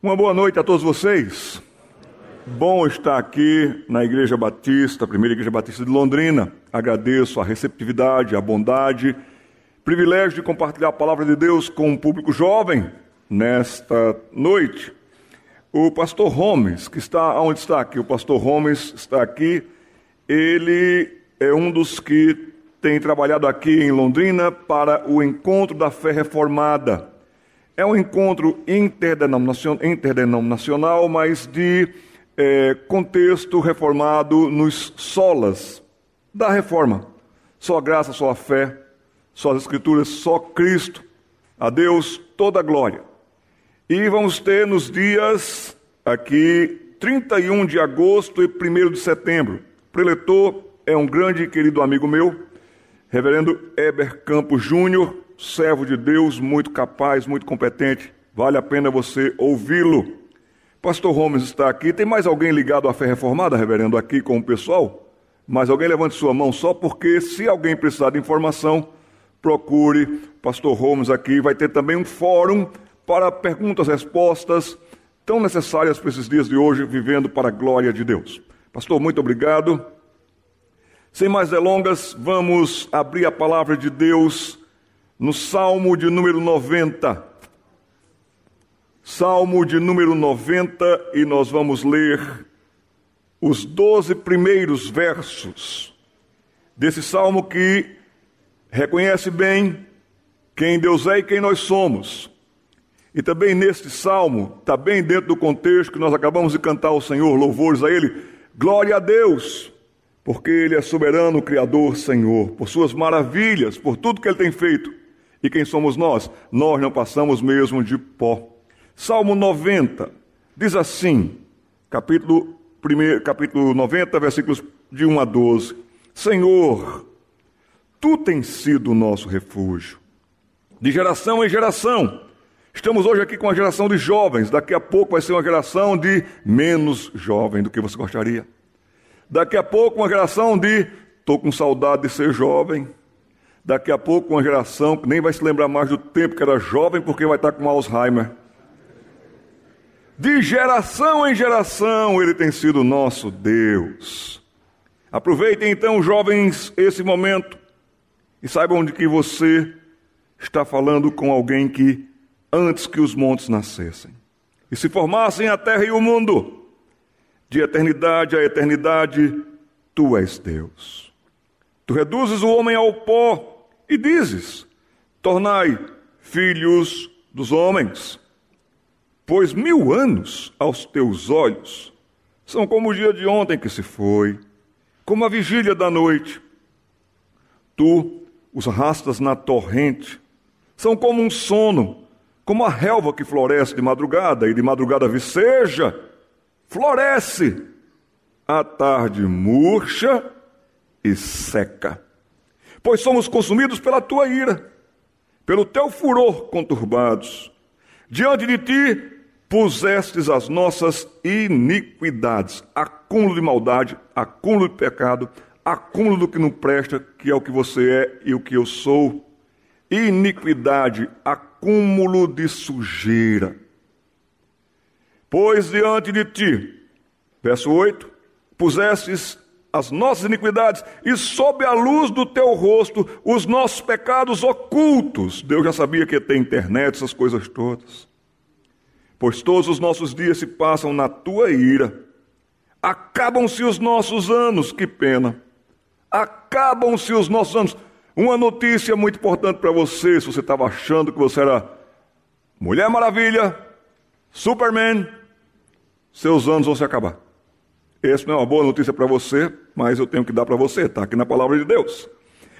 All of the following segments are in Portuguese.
Uma boa noite a todos vocês. Bom estar aqui na Igreja Batista, primeira Igreja Batista de Londrina. Agradeço a receptividade, a bondade, privilégio de compartilhar a palavra de Deus com um público jovem nesta noite. O pastor Holmes, que está onde está aqui, o pastor Holmes está aqui. Ele é um dos que tem trabalhado aqui em Londrina para o encontro da fé reformada. É um encontro interdenominacional, mas de é, contexto reformado nos solas da reforma. Só a graça, só a fé, só as Escrituras, só Cristo. A Deus toda a glória. E vamos ter nos dias aqui 31 de agosto e 1 de setembro. O preletor é um grande e querido amigo meu, reverendo Eber Campos Júnior, servo de Deus, muito capaz, muito competente. Vale a pena você ouvi-lo. Pastor Holmes está aqui. Tem mais alguém ligado à fé reformada, reverendo, aqui com o pessoal? Mas alguém levante sua mão só porque, se alguém precisar de informação, procure Pastor Holmes aqui. Vai ter também um fórum para perguntas e respostas tão necessárias para esses dias de hoje, vivendo para a glória de Deus. Pastor, muito obrigado. Sem mais delongas, vamos abrir a palavra de Deus no Salmo de número 90. Salmo de número 90, e nós vamos ler os doze primeiros versos desse salmo que reconhece bem quem Deus é e quem nós somos. E também neste salmo, está bem dentro do contexto que nós acabamos de cantar ao Senhor, louvores a Ele. Glória a Deus, porque Ele é soberano, Criador, Senhor, por Suas maravilhas, por tudo que Ele tem feito. E quem somos nós? Nós não passamos mesmo de pó. Salmo 90 diz assim, capítulo, primeiro, capítulo 90, versículos de 1 a 12: Senhor, tu tens sido o nosso refúgio, de geração em geração. Estamos hoje aqui com a geração de jovens, daqui a pouco vai ser uma geração de menos jovem do que você gostaria. Daqui a pouco, uma geração de estou com saudade de ser jovem. Daqui a pouco, uma geração que nem vai se lembrar mais do tempo que era jovem, porque vai estar com Alzheimer. De geração em geração, Ele tem sido nosso Deus. Aproveitem então, jovens, esse momento e saibam de que você está falando com alguém que, antes que os montes nascessem e se formassem a terra e o mundo, de eternidade a eternidade, tu és Deus. Tu reduzes o homem ao pó e dizes: Tornai filhos dos homens, pois mil anos aos teus olhos são como o dia de ontem que se foi, como a vigília da noite. Tu os arrastas na torrente, são como um sono, como a relva que floresce de madrugada e de madrugada viceja, floresce. À tarde murcha e seca pois somos consumidos pela tua ira, pelo teu furor conturbados. Diante de ti pusestes as nossas iniquidades, acúmulo de maldade, acúmulo de pecado, acúmulo do que não presta, que é o que você é e o que eu sou. Iniquidade, acúmulo de sujeira. Pois diante de ti, verso 8, pusestes as nossas iniquidades e sob a luz do teu rosto os nossos pecados ocultos. Deus já sabia que ter internet, essas coisas todas. Pois todos os nossos dias se passam na tua ira. Acabam-se os nossos anos, que pena. Acabam-se os nossos anos. Uma notícia muito importante para você, se você estava achando que você era Mulher Maravilha, Superman, seus anos vão se acabar. Essa não é uma boa notícia para você, mas eu tenho que dar para você, está aqui na palavra de Deus.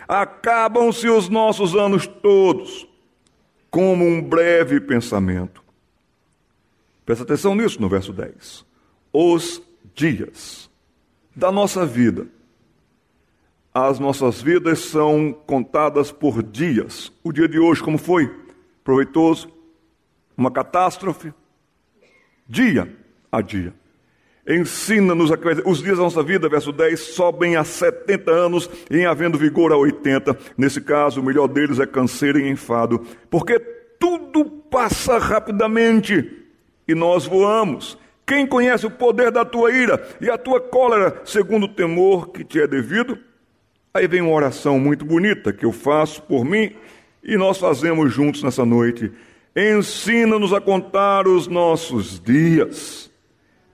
Acabam-se os nossos anos todos, como um breve pensamento. Presta atenção nisso no verso 10. Os dias da nossa vida. As nossas vidas são contadas por dias. O dia de hoje, como foi? Proveitoso? Uma catástrofe? Dia a dia. Ensina-nos a os dias da nossa vida, verso 10, sobem a 70 anos em havendo vigor a 80. Nesse caso, o melhor deles é canseiro e enfado, porque tudo passa rapidamente e nós voamos. Quem conhece o poder da tua ira e a tua cólera, segundo o temor que te é devido? Aí vem uma oração muito bonita que eu faço por mim e nós fazemos juntos nessa noite. Ensina-nos a contar os nossos dias,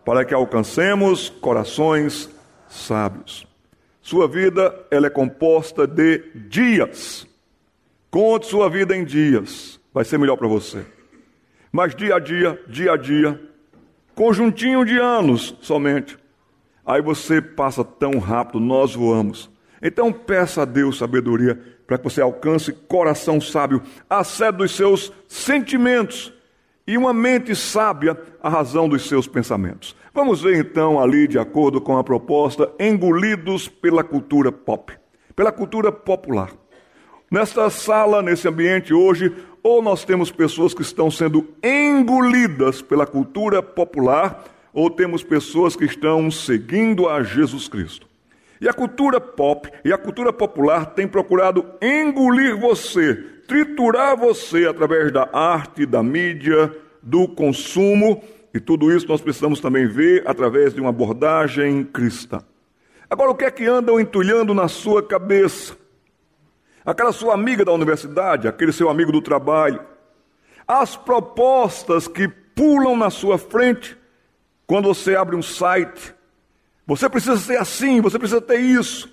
para que alcancemos corações sábios. Sua vida ela é composta de dias. Conte sua vida em dias, vai ser melhor para você. Mas dia a dia, dia a dia, conjuntinho de anos somente. Aí você passa tão rápido, nós voamos. Então peça a Deus sabedoria para que você alcance coração sábio, a sede dos seus sentimentos e uma mente sábia, a razão dos seus pensamentos. Vamos ver então ali, de acordo com a proposta, engolidos pela cultura pop, pela cultura popular. Nesta sala, nesse ambiente hoje, ou nós temos pessoas que estão sendo engolidas pela cultura popular, ou temos pessoas que estão seguindo a Jesus Cristo. E a cultura pop e a cultura popular têm procurado engolir você, triturar você através da arte, da mídia, do consumo, e tudo isso nós precisamos também ver através de uma abordagem cristã. Agora, o que é que andam entulhando na sua cabeça? Aquela sua amiga da universidade, aquele seu amigo do trabalho, as propostas que pulam na sua frente quando você abre um site, você precisa ser assim, você precisa ter isso.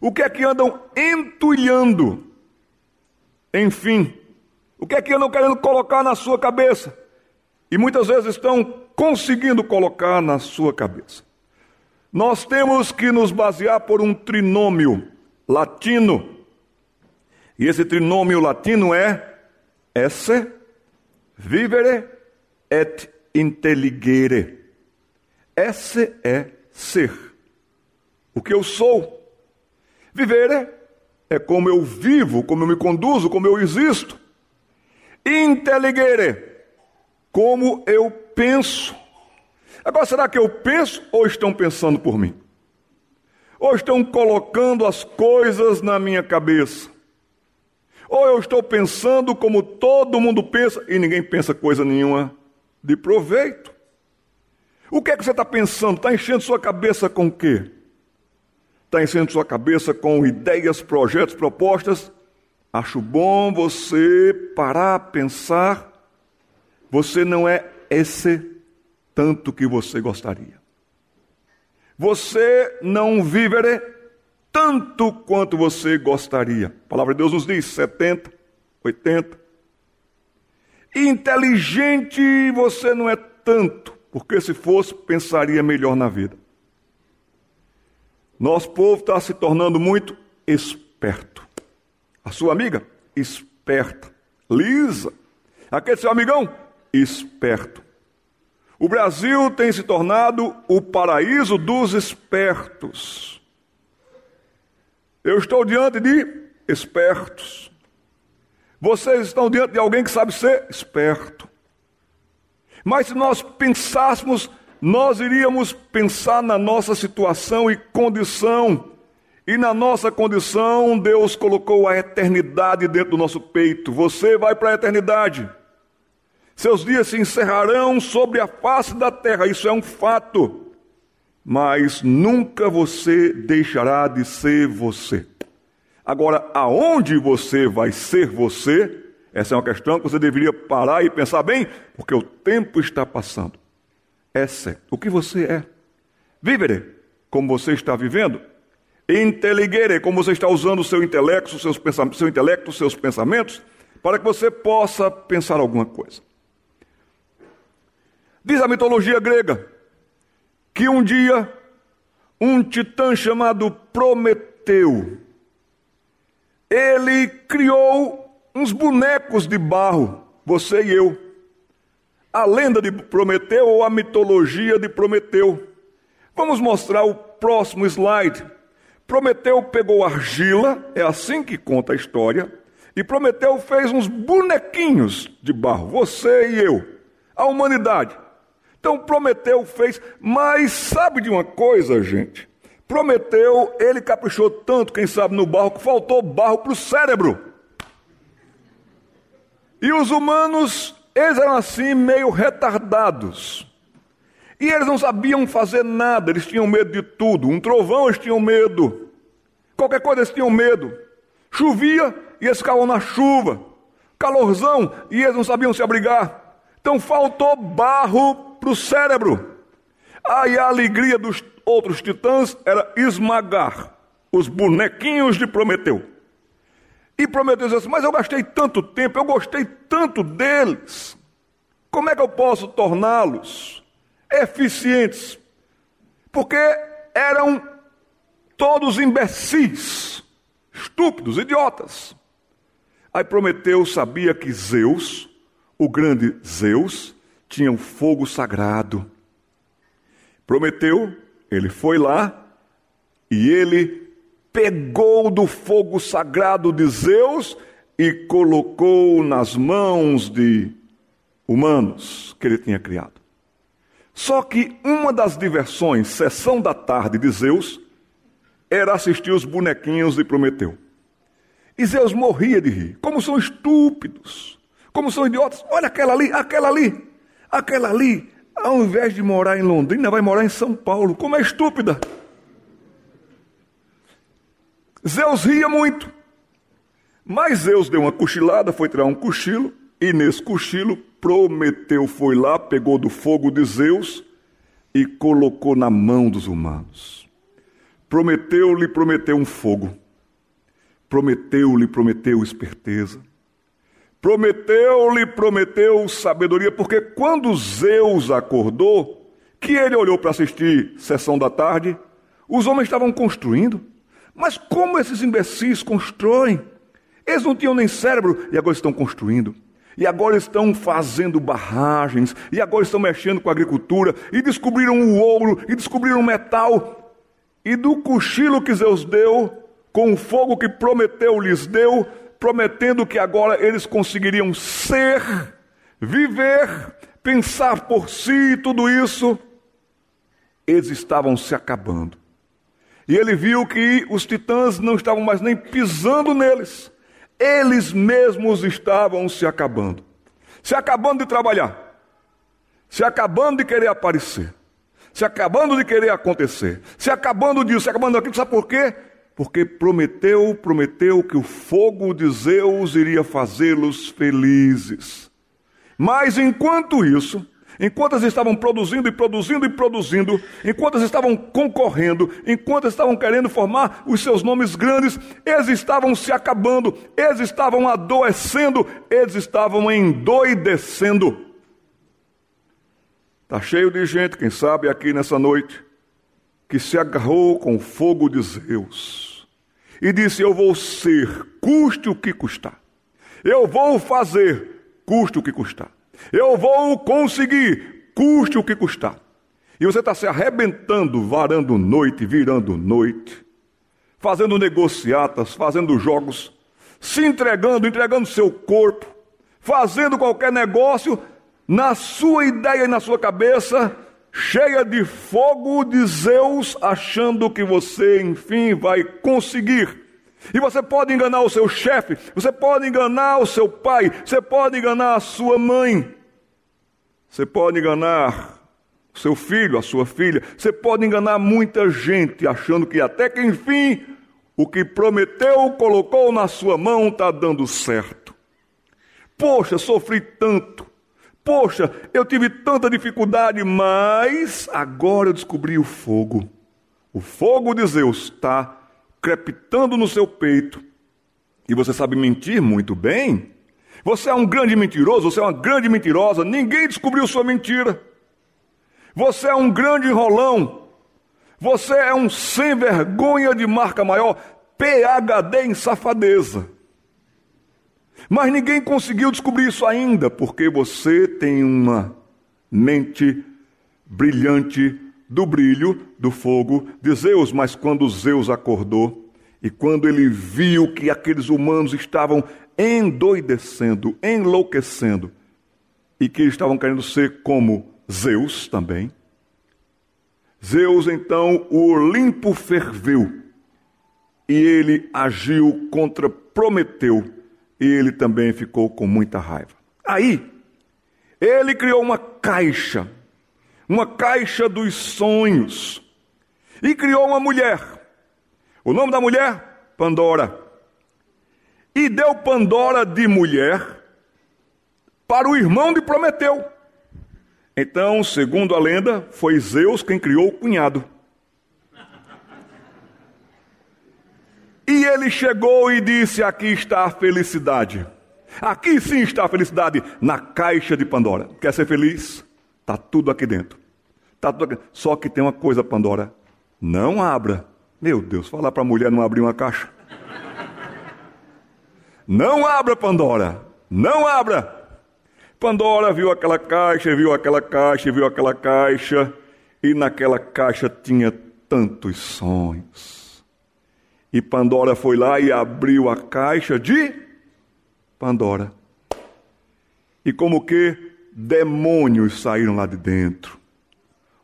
O que é que andam entulhando? Enfim, o que é que andam querendo colocar na sua cabeça? E muitas vezes estão conseguindo colocar na sua cabeça. Nós temos que nos basear por um trinômio latino. E esse trinômio latino é esse, vivere et intelligere. Esse é ser. O que eu sou. Viver é como eu vivo, como eu me conduzo, como eu existo. Intelligere, como eu penso. Agora, será que eu penso ou estão pensando por mim? Ou estão colocando as coisas na minha cabeça? Ou eu estou pensando como todo mundo pensa e ninguém pensa coisa nenhuma de proveito? O que é que você está pensando? Está enchendo sua cabeça com o quê? Está enchendo sua cabeça com ideias, projetos, propostas? Acho bom você parar, pensar. Você não é esse tanto que você gostaria. Você não viverá tanto quanto você gostaria. A palavra de Deus nos diz 70, 80. Inteligente você não é tanto porque se fosse, pensaria melhor na vida. Nosso povo está se tornando muito esperto. A sua amiga, esperta. Lisa. Aquele seu amigão, esperto. O Brasil tem se tornado o paraíso dos espertos. Eu estou diante de espertos. Vocês estão diante de alguém que sabe ser esperto. Mas se nós pensássemos, nós iríamos pensar na nossa situação e condição. E na nossa condição, Deus colocou a eternidade dentro do nosso peito. Você vai para a eternidade. Seus dias se encerrarão sobre a face da terra, isso é um fato. Mas nunca você deixará de ser você. Agora, aonde você vai ser você, essa é uma questão que você deveria parar e pensar bem, porque o tempo está passando. Essa é o que você é. Vivere, como você está vivendo. Inteligere, como você está usando o seu intelecto, seus pensamentos, seu intelecto, seus pensamentos, para que você possa pensar alguma coisa. Diz a mitologia grega que um dia um titã chamado Prometeu, ele criou uns bonecos de barro, você e eu. A lenda de Prometeu ou a mitologia de Prometeu. Vamos mostrar o próximo slide. Prometeu pegou argila, é assim que conta a história, e Prometeu fez uns bonequinhos de barro, você e eu, a humanidade. Então Prometeu fez, mas sabe de uma coisa, gente? Prometeu, ele caprichou tanto, quem sabe, no barro, que faltou barro para o cérebro. E os humanos Eles eram assim meio retardados. E eles não sabiam fazer nada, eles tinham medo de tudo. Um trovão eles tinham medo. Qualquer coisa eles tinham medo. Chovia e eles ficavam na chuva. Calorzão e eles não sabiam se abrigar. Então faltou barro para o cérebro. Aí a alegria dos outros titãs era esmagar os bonequinhos de Prometeu. E Prometeu disse assim: Mas eu gastei tanto tempo, eu gostei tanto deles. Como é que eu posso torná-los eficientes? Porque eram todos imbecis, estúpidos, idiotas. Aí Prometeu sabia que Zeus, o grande Zeus, tinha um fogo sagrado. Prometeu, ele foi lá e ele pegou do fogo sagrado de Zeus e colocou nas mãos de humanos que ele tinha criado. Só que uma das diversões, sessão da tarde de Zeus, era assistir os bonequinhos de Prometeu. E Zeus morria de rir. Como são estúpidos, como são idiotas. Olha aquela ali, aquela ali, aquela ali. Ao invés de morar em Londrina, vai morar em São Paulo. Como é estúpida. Zeus ria muito. Mas Zeus deu uma cochilada, foi tirar um cochilo, e nesse cochilo, Prometeu foi lá, pegou do fogo de Zeus e colocou na mão dos humanos. Prometeu-lhe prometeu um fogo. Prometeu-lhe prometeu esperteza. Prometeu-lhe prometeu sabedoria, porque quando Zeus acordou, que ele olhou para assistir sessão da tarde, os homens estavam construindo. Mas como esses imbecis constroem? Eles não tinham nem cérebro e agora estão construindo. E agora estão fazendo barragens, e agora estão mexendo com a agricultura, e descobriram o ouro, e descobriram o metal. E do cochilo que Zeus deu, com o fogo que prometeu lhes deu, prometendo que agora eles conseguiriam ser, viver, pensar por si, tudo isso, eles estavam se acabando. E ele viu que os titãs não estavam mais nem pisando neles. Eles mesmos estavam se acabando. Se acabando de trabalhar. Se acabando de querer aparecer. Se acabando de querer acontecer. Se acabando disso, se acabando daquilo. Sabe por quê? Porque prometeu, prometeu que o fogo de Zeus iria fazê-los felizes. Mas enquanto isso, Enquanto eles estavam produzindo e produzindo e produzindo, enquanto eles estavam concorrendo, enquanto eles estavam querendo formar os seus nomes grandes, eles estavam se acabando, eles estavam adoecendo, eles estavam endoidecendo. Está cheio de gente, quem sabe aqui nessa noite, que se agarrou com o fogo de Zeus e disse: Eu vou ser, custe o que custar. Eu vou fazer, custe o que custar. Eu vou conseguir, custe o que custar. E você está se arrebentando, varando noite, virando noite, fazendo negociatas, fazendo jogos, se entregando, entregando seu corpo, fazendo qualquer negócio na sua ideia e na sua cabeça, cheia de fogo de Zeus, achando que você, enfim, vai conseguir e você pode enganar o seu chefe, você pode enganar o seu pai, você pode enganar a sua mãe, você pode enganar o seu filho, a sua filha, você pode enganar muita gente, achando que até que enfim o que prometeu, colocou na sua mão, está dando certo. Poxa, sofri tanto. Poxa, eu tive tanta dificuldade, mas agora eu descobri o fogo. O fogo de Zeus está crepitando no seu peito, e você sabe mentir muito bem, você é um grande mentiroso, você é uma grande mentirosa, ninguém descobriu sua mentira. Você é um grande enrolão, você é um sem vergonha de marca maior, PHD em safadeza. Mas ninguém conseguiu descobrir isso ainda, porque você tem uma mente brilhante, do brilho do fogo de Zeus. Mas quando Zeus acordou e quando ele viu que aqueles humanos estavam endoidecendo, enlouquecendo, e que estavam querendo ser como Zeus também, Zeus então, o Olimpo ferveu e ele agiu contra Prometeu e ele também ficou com muita raiva. Aí, Ele criou uma caixa, uma caixa dos sonhos, e criou uma mulher. O nome da mulher? Pandora. E deu Pandora de mulher para o irmão de Prometeu. Então, segundo a lenda, foi Zeus quem criou o cunhado. E ele chegou e disse: Aqui está a felicidade. Aqui sim está a felicidade, na caixa de Pandora. Quer ser feliz? Está tudo aqui dentro. Tá tudo aqui. Só que tem uma coisa, Pandora: não abra. Meu Deus, falar para a mulher não abrir uma caixa. Não abra, Pandora. Não abra. Pandora viu aquela caixa, viu aquela caixa, viu aquela caixa, e naquela caixa tinha tantos sonhos. E Pandora foi lá e abriu a caixa de Pandora. E como que demônios saíram lá de dentro.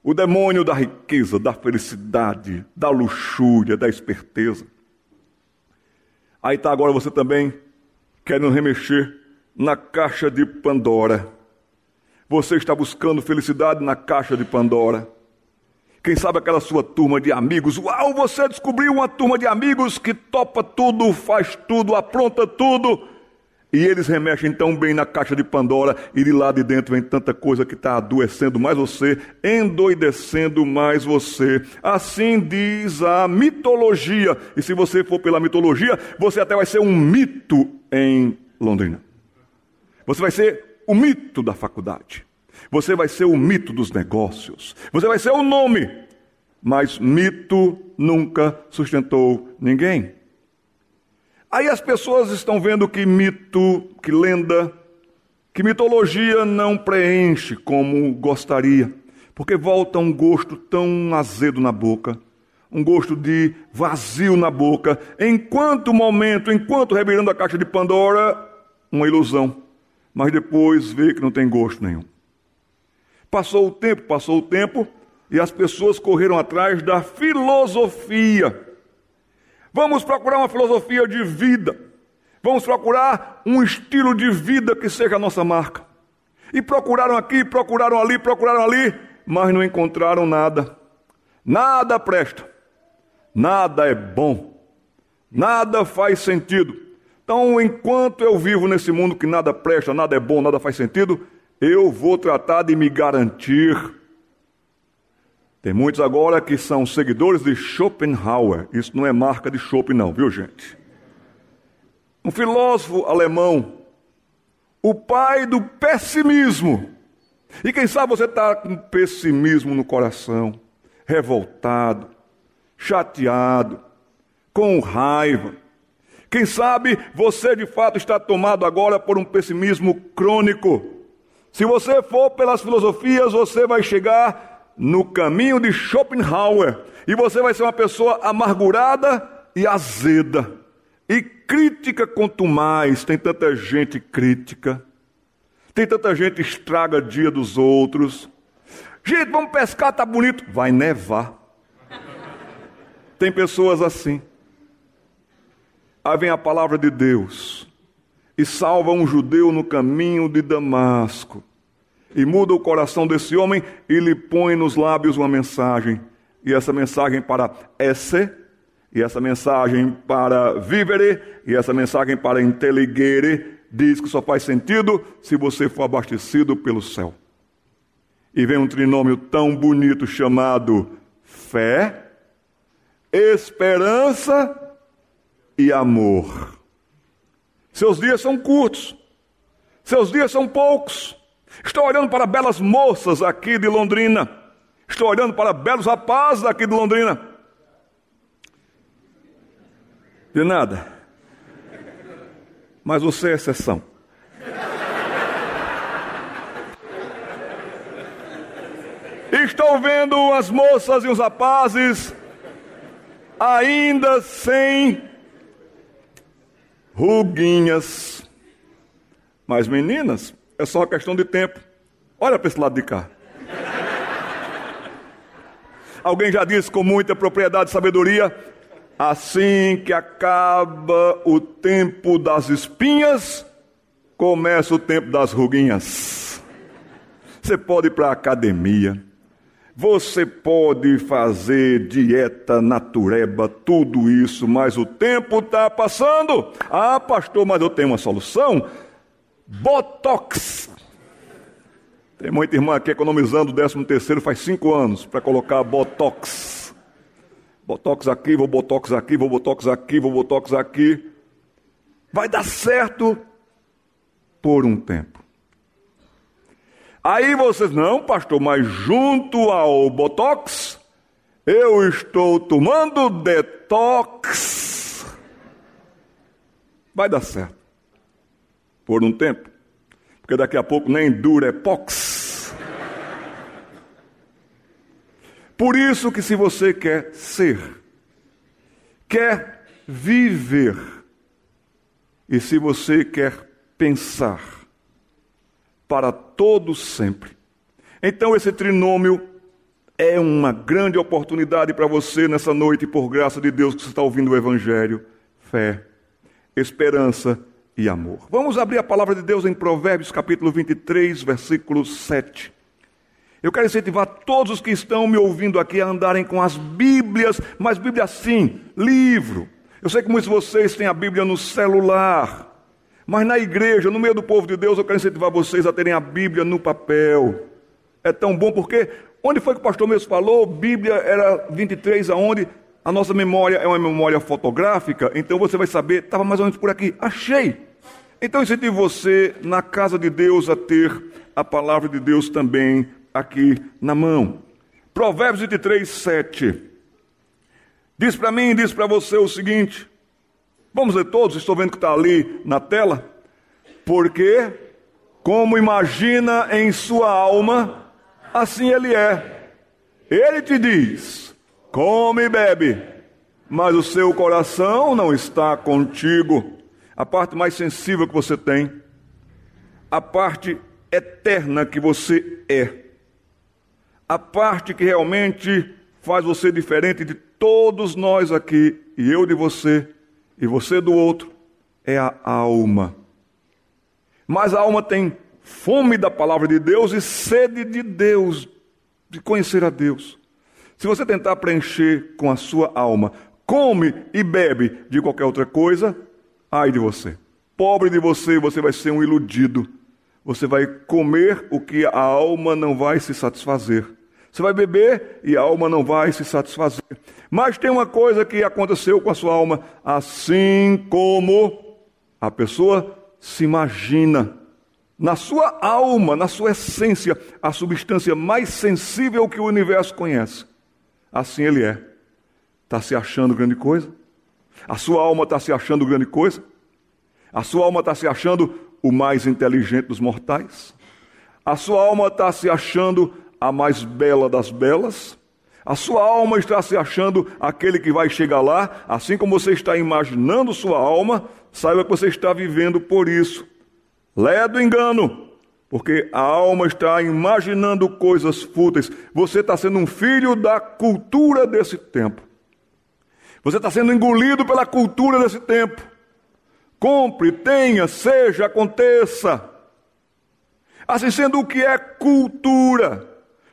O demônio da riqueza, da felicidade, da luxúria, da esperteza. Aí está agora você também querendo remexer na caixa de Pandora. Você está buscando felicidade na caixa de Pandora. Quem sabe aquela sua turma de amigos, uau, você descobriu uma turma de amigos que topa tudo, faz tudo, apronta tudo. E eles remexem tão bem na caixa de Pandora, e de lá de dentro vem tanta coisa que está adoecendo mais você, endoidecendo mais você. Assim diz a mitologia. E se você for pela mitologia, você até vai ser um mito em Londrina. Você vai ser o mito da faculdade. Você vai ser o mito dos negócios. Você vai ser o nome. Mas mito nunca sustentou ninguém. Aí as pessoas estão vendo que mito, que lenda, que mitologia não preenche como gostaria, porque volta um gosto tão azedo na boca, um gosto de vazio na boca, enquanto momento, enquanto revirando a caixa de Pandora, uma ilusão mas depois vê que não tem gosto nenhum. Passou o tempo, passou o tempo, e as pessoas correram atrás da filosofia. Vamos procurar uma filosofia de vida. Vamos procurar um estilo de vida que seja a nossa marca. E procuraram aqui, procuraram ali, procuraram ali, mas não encontraram nada. Nada presta. Nada é bom. Nada faz sentido. Então, enquanto eu vivo nesse mundo que nada presta, nada é bom, nada faz sentido, eu vou tratar de me garantir. Tem muitos agora que são seguidores de Schopenhauer. Isso não é marca de Schopen, não, viu, gente? Um filósofo alemão, o pai do pessimismo. E quem sabe você está com pessimismo no coração, revoltado, chateado, com raiva quem sabe você de fato está tomado agora por um pessimismo crônico. Se você for pelas filosofias, você vai chegar no caminho de Schopenhauer e você vai ser uma pessoa amargurada e azeda. E crítica quanto mais, tem tanta gente crítica. Tem tanta gente estraga dia dos outros. Gente, vamos pescar, tá bonito. Vai nevar. Tem pessoas assim. Aí vem a palavra de Deus e salva um judeu no caminho de Damasco. E muda o coração desse homem e lhe põe nos lábios uma mensagem. E essa mensagem para esse, e essa mensagem para vivere, e essa mensagem para inteligere, diz que só faz sentido se você for abastecido pelo céu. E vem um trinômio tão bonito chamado fé, esperança e amor. Seus dias são curtos, seus dias são poucos. Estou olhando para belas moças aqui de Londrina, estou olhando para belos rapazes aqui de Londrina. De nada. Mas você é exceção. Estou vendo as moças e os rapazes ainda sem ruguinhas. Mas meninas, é só uma questão de tempo. Olha para esse lado de cá. Alguém já disse com muita propriedade e sabedoria: assim que acaba o tempo das espinhas, começa o tempo das ruguinhas. Você pode ir para a academia. Você pode fazer dieta natureba, tudo isso, mas o tempo está passando. Ah, pastor, mas eu tenho uma solução. Botox. Tem muita irmã aqui economizando o 13 terceiro faz cinco anos para colocar Botox. Botox aqui, vou Botox aqui, vou Botox aqui, vou Botox aqui. Vai dar certo por um tempo. Aí vocês, não, pastor, mas junto ao Botox, eu estou tomando detox. Vai dar certo. Por um tempo. Porque daqui a pouco nem dura é pox. Por isso que se você quer ser, quer viver, e se você quer pensar, para todo sempre. Então esse trinômio é uma grande oportunidade para você nessa noite, por graça de Deus, que você está ouvindo o Evangelho. Fé, esperança e amor. Vamos abrir a palavra de Deus em Provérbios capítulo 23, versículo 7. Eu quero incentivar todos os que estão me ouvindo aqui a andarem com as Bíblias, mas Bíblia sim, livro. Eu sei que muitos de vocês têm a Bíblia no celular. Mas na igreja, no meio do povo de Deus, eu quero incentivar vocês a terem a Bíblia no papel. É tão bom porque onde foi que o pastor mesmo falou? Bíblia era 23 aonde a nossa memória é uma memória fotográfica, então você vai saber, estava mais ou menos por aqui. Achei. Então incentivo você na casa de Deus a ter a palavra de Deus também aqui na mão. Provérbios 23, 7. Diz para mim, diz para você o seguinte: Vamos ler todos, estou vendo que está ali na tela. Porque, como imagina em sua alma, assim ele é. Ele te diz: come e bebe, mas o seu coração não está contigo. A parte mais sensível que você tem, a parte eterna que você é, a parte que realmente faz você diferente de todos nós aqui e eu de você e você do outro, é a alma. Mas a alma tem fome da palavra de Deus e sede de Deus, de conhecer a Deus. Se você tentar preencher com a sua alma, come e bebe de qualquer outra coisa, ai de você. Pobre de você, você vai ser um iludido. Você vai comer o que a alma não vai se satisfazer. Você vai beber e a alma não vai se satisfazer. Mas tem uma coisa que aconteceu com a sua alma, assim como a pessoa se imagina. Na sua alma, na sua essência, a substância mais sensível que o universo conhece. Assim ele é. Está se achando grande coisa? A sua alma está se achando grande coisa? A sua alma está se achando o mais inteligente dos mortais? A sua alma está se achando a mais bela das belas. A sua alma está se achando aquele que vai chegar lá, assim como você está imaginando sua alma, saiba que você está vivendo por isso. Leia do engano, porque a alma está imaginando coisas fúteis. Você está sendo um filho da cultura desse tempo. Você está sendo engolido pela cultura desse tempo. Compre, tenha, seja, aconteça. Assim sendo, o que é cultura?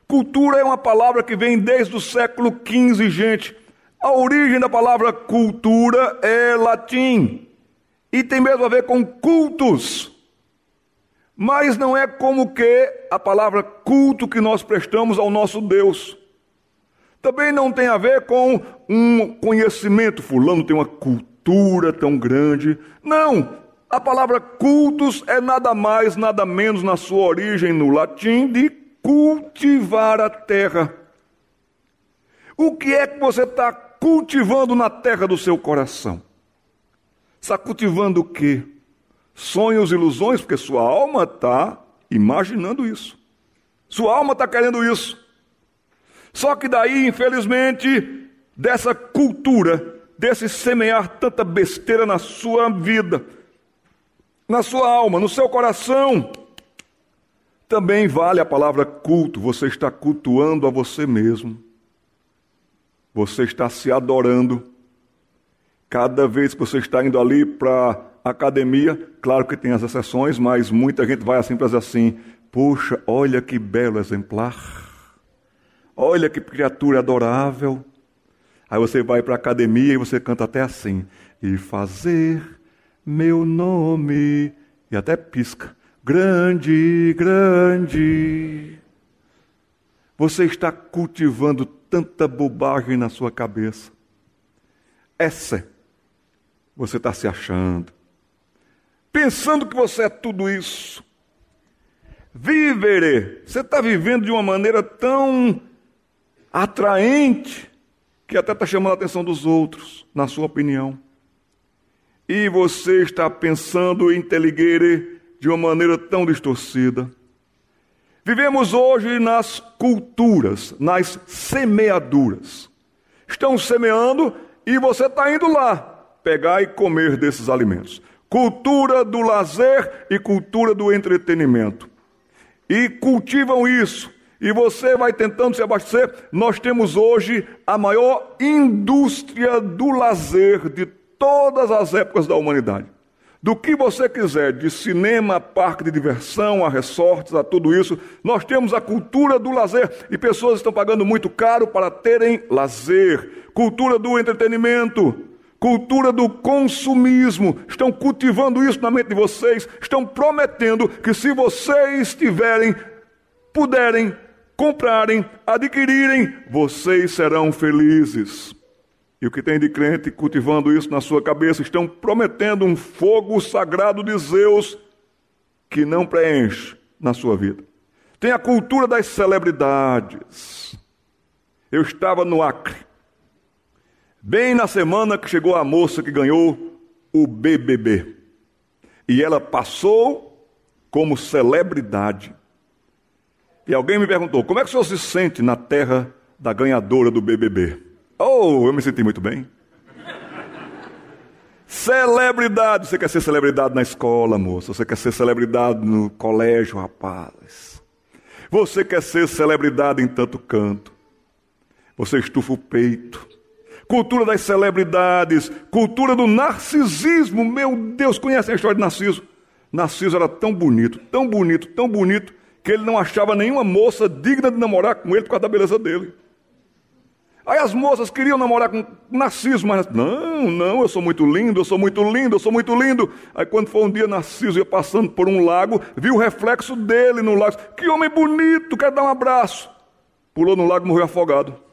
Cultura é uma palavra que vem desde o século XV, gente. A origem da palavra cultura é latim e tem mesmo a ver com cultos. Mas não é como que a palavra culto que nós prestamos ao nosso Deus. Também não tem a ver com um conhecimento, fulano tem uma cultura tão grande. Não, a palavra cultos é nada mais, nada menos na sua origem no latim de cultivar a terra. O que é que você está cultivando na terra do seu coração? Está cultivando o quê? Sonhos, ilusões, porque sua alma está imaginando isso. Sua alma está querendo isso. Só que daí, infelizmente, dessa cultura, desse semear tanta besteira na sua vida, na sua alma, no seu coração, também vale a palavra culto, você está cultuando a você mesmo. Você está se adorando. Cada vez que você está indo ali para academia, claro que tem as exceções, mas muita gente vai assim para assim: Poxa, olha que belo exemplar. Olha que criatura adorável. Aí você vai para a academia e você canta até assim: E fazer meu nome. E até pisca. Grande, grande. Você está cultivando tanta bobagem na sua cabeça. Essa, você está se achando. Pensando que você é tudo isso. Vivere. Você está vivendo de uma maneira tão atraente que até está chamando a atenção dos outros, na sua opinião. E você está pensando em inteligere de uma maneira tão distorcida. Vivemos hoje nas culturas, nas semeaduras. Estão semeando e você está indo lá pegar e comer desses alimentos. Cultura do lazer e cultura do entretenimento. E cultivam isso. E você vai tentando se abastecer. Nós temos hoje a maior indústria do lazer de todas as épocas da humanidade do que você quiser, de cinema, parque de diversão, a resorts, a tudo isso, nós temos a cultura do lazer e pessoas estão pagando muito caro para terem lazer, cultura do entretenimento, cultura do consumismo, estão cultivando isso na mente de vocês, estão prometendo que se vocês tiverem, puderem, comprarem, adquirirem, vocês serão felizes. E o que tem de crente cultivando isso na sua cabeça estão prometendo um fogo sagrado de Zeus que não preenche na sua vida. Tem a cultura das celebridades. Eu estava no Acre, bem na semana que chegou a moça que ganhou o BBB. E ela passou como celebridade. E alguém me perguntou: como é que o senhor se sente na terra da ganhadora do BBB? Oh, eu me senti muito bem. Celebridade. Você quer ser celebridade na escola, moça. Você quer ser celebridade no colégio, rapaz. Você quer ser celebridade em tanto canto. Você estufa o peito. Cultura das celebridades. Cultura do narcisismo. Meu Deus, conhecem a história de Narciso? Narciso era tão bonito, tão bonito, tão bonito, que ele não achava nenhuma moça digna de namorar com ele por causa da beleza dele. Aí as moças queriam namorar com Narciso, mas não, não, eu sou muito lindo, eu sou muito lindo, eu sou muito lindo. Aí quando foi um dia, Narciso ia passando por um lago, viu o reflexo dele no lago. Que homem bonito, quer dar um abraço. Pulou no lago e morreu afogado.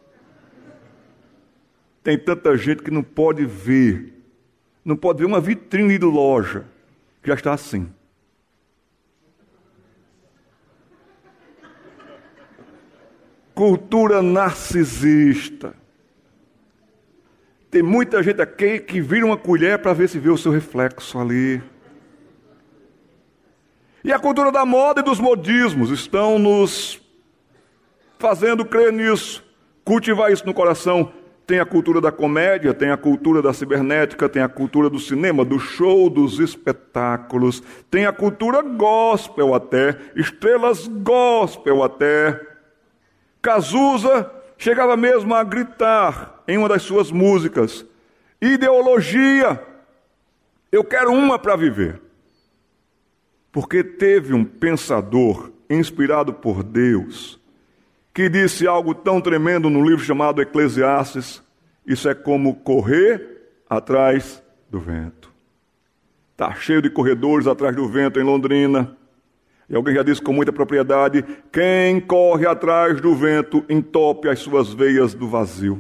Tem tanta gente que não pode ver, não pode ver uma vitrine de loja, que já está assim. cultura narcisista. Tem muita gente aqui que vira uma colher para ver se vê o seu reflexo ali. E a cultura da moda e dos modismos estão nos fazendo crer nisso, cultivar isso no coração. Tem a cultura da comédia, tem a cultura da cibernética, tem a cultura do cinema, do show, dos espetáculos, tem a cultura gospel até, estrelas gospel até. Cazuza chegava mesmo a gritar em uma das suas músicas: ideologia, eu quero uma para viver. Porque teve um pensador inspirado por Deus que disse algo tão tremendo no livro chamado Eclesiastes: isso é como correr atrás do vento. Está cheio de corredores atrás do vento em Londrina. E alguém já disse com muita propriedade: quem corre atrás do vento entope as suas veias do vazio.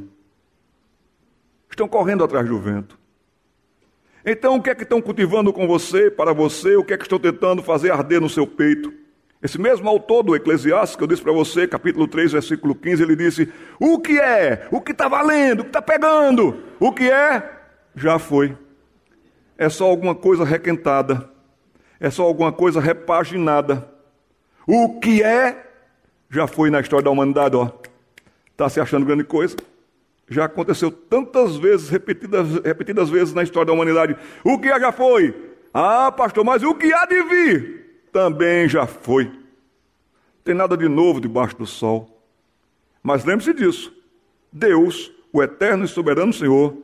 Estão correndo atrás do vento. Então, o que é que estão cultivando com você, para você? O que é que estão tentando fazer arder no seu peito? Esse mesmo autor do Eclesiastes, que eu disse para você, capítulo 3, versículo 15, ele disse: O que é? O que está valendo? O que está pegando? O que é? Já foi. É só alguma coisa requentada é só alguma coisa repaginada. O que é, já foi na história da humanidade, ó. Está se achando grande coisa. Já aconteceu tantas vezes, repetidas, repetidas vezes na história da humanidade. O que é já foi? Ah, pastor, mas o que há de vir? Também já foi. Tem nada de novo debaixo do sol. Mas lembre-se disso. Deus, o eterno e soberano Senhor,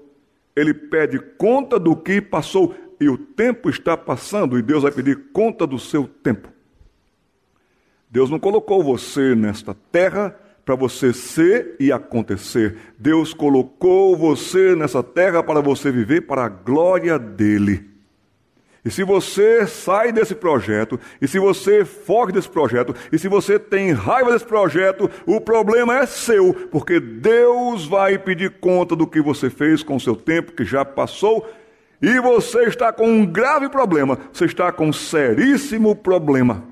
ele pede conta do que passou e o tempo está passando e Deus vai pedir conta do seu tempo. Deus não colocou você nesta terra para você ser e acontecer. Deus colocou você nessa terra para você viver para a glória dele. E se você sai desse projeto, e se você foge desse projeto, e se você tem raiva desse projeto, o problema é seu, porque Deus vai pedir conta do que você fez com o seu tempo que já passou, e você está com um grave problema, você está com um seríssimo problema.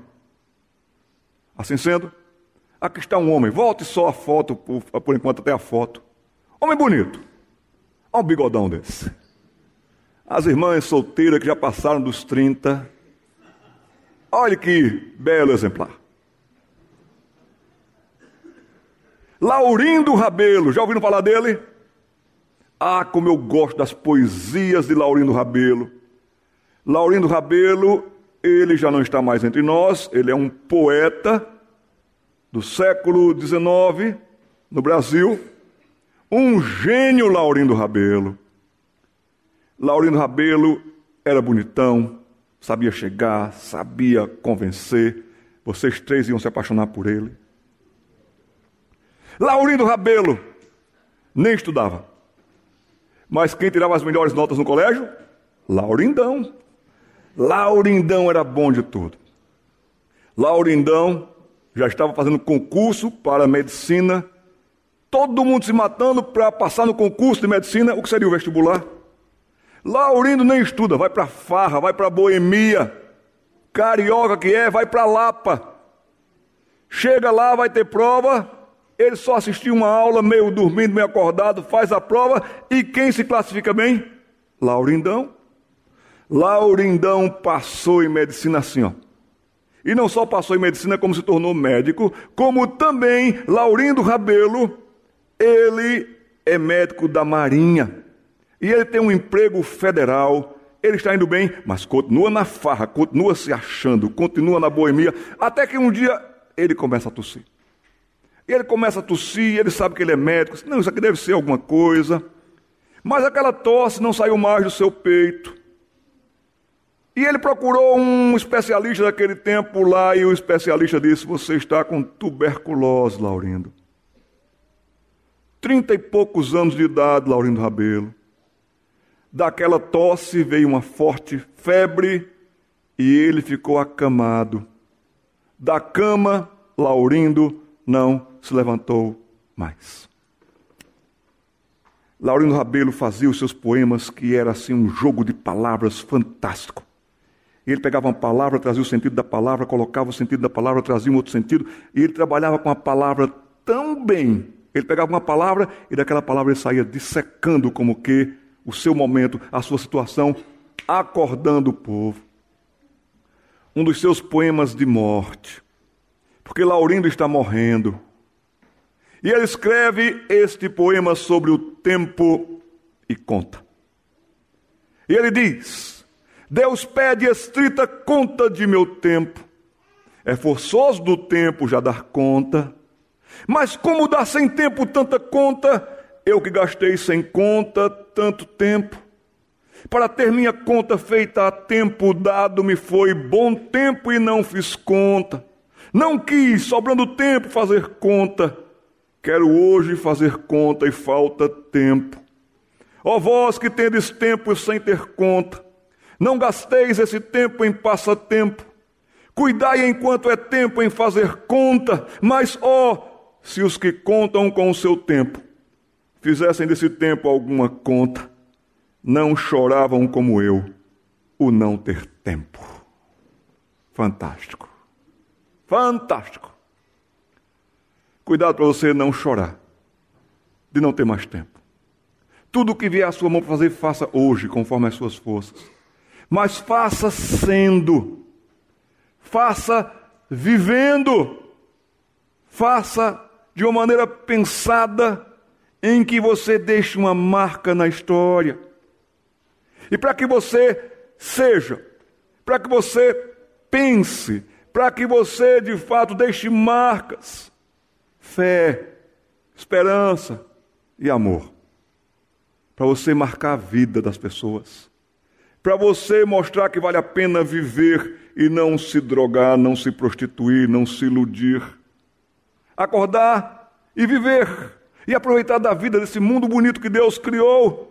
Assim sendo, aqui está um homem, volte só a foto, por, por enquanto até a foto. Homem bonito, olha um bigodão desse. As irmãs solteiras que já passaram dos 30. Olha que belo exemplar. Laurindo Rabelo, já ouviram falar dele? Ah, como eu gosto das poesias de Laurindo Rabelo. Laurindo Rabelo, ele já não está mais entre nós, ele é um poeta do século XIX no Brasil, um gênio Laurindo Rabelo. Laurindo Rabelo era bonitão, sabia chegar, sabia convencer. Vocês três iam se apaixonar por ele. Laurindo Rabelo nem estudava. Mas quem tirava as melhores notas no colégio? Laurindão. Laurindão era bom de tudo. Laurindão já estava fazendo concurso para medicina. Todo mundo se matando para passar no concurso de medicina, o que seria o vestibular. Laurindo nem estuda, vai para farra, vai para boemia. Carioca que é, vai para Lapa. Chega lá, vai ter prova. Ele só assistiu uma aula, meio dormindo, meio acordado, faz a prova. E quem se classifica bem? Laurindão. Laurindão passou em medicina assim, ó. E não só passou em medicina, como se tornou médico, como também Laurindo Rabelo, ele é médico da Marinha. E ele tem um emprego federal, ele está indo bem, mas continua na farra, continua se achando, continua na boemia, até que um dia ele começa a tossir. E ele começa a tossir, ele sabe que ele é médico, não, isso aqui deve ser alguma coisa. Mas aquela tosse não saiu mais do seu peito. E ele procurou um especialista daquele tempo lá, e o especialista disse: Você está com tuberculose, Laurindo. Trinta e poucos anos de idade, Laurindo Rabelo. Daquela tosse veio uma forte febre e ele ficou acamado. Da cama, Laurindo não se levantou mais. Laurindo Rabelo fazia os seus poemas, que era assim um jogo de palavras fantástico. Ele pegava uma palavra, trazia o sentido da palavra, colocava o sentido da palavra, trazia um outro sentido, e ele trabalhava com a palavra tão bem. Ele pegava uma palavra e daquela palavra ele saía dissecando como que o seu momento, a sua situação, acordando o povo. Um dos seus poemas de morte, porque Laurindo está morrendo. E ele escreve este poema sobre o tempo e conta. E ele diz: Deus pede estrita conta de meu tempo. É forçoso do tempo já dar conta. Mas como dar sem tempo tanta conta? Eu que gastei sem conta tanto tempo. Para ter minha conta feita a tempo dado, me foi bom tempo e não fiz conta. Não quis, sobrando tempo, fazer conta. Quero hoje fazer conta e falta tempo. Ó vós que tendes tempo sem ter conta, não gasteis esse tempo em passatempo. Cuidai enquanto é tempo em fazer conta, mas ó, se os que contam com o seu tempo fizessem desse tempo alguma conta, não choravam como eu o não ter tempo. Fantástico. Fantástico. Cuidado para você não chorar de não ter mais tempo. Tudo o que vier à sua mão para fazer, faça hoje, conforme as suas forças. Mas faça sendo. Faça vivendo. Faça de uma maneira pensada em que você deixe uma marca na história. E para que você seja, para que você pense, para que você de fato deixe marcas, fé, esperança e amor, para você marcar a vida das pessoas. para você mostrar que vale a pena viver e não se drogar, não se prostituir, não se iludir. Acordar e viver e aproveitar da vida desse mundo bonito que Deus criou.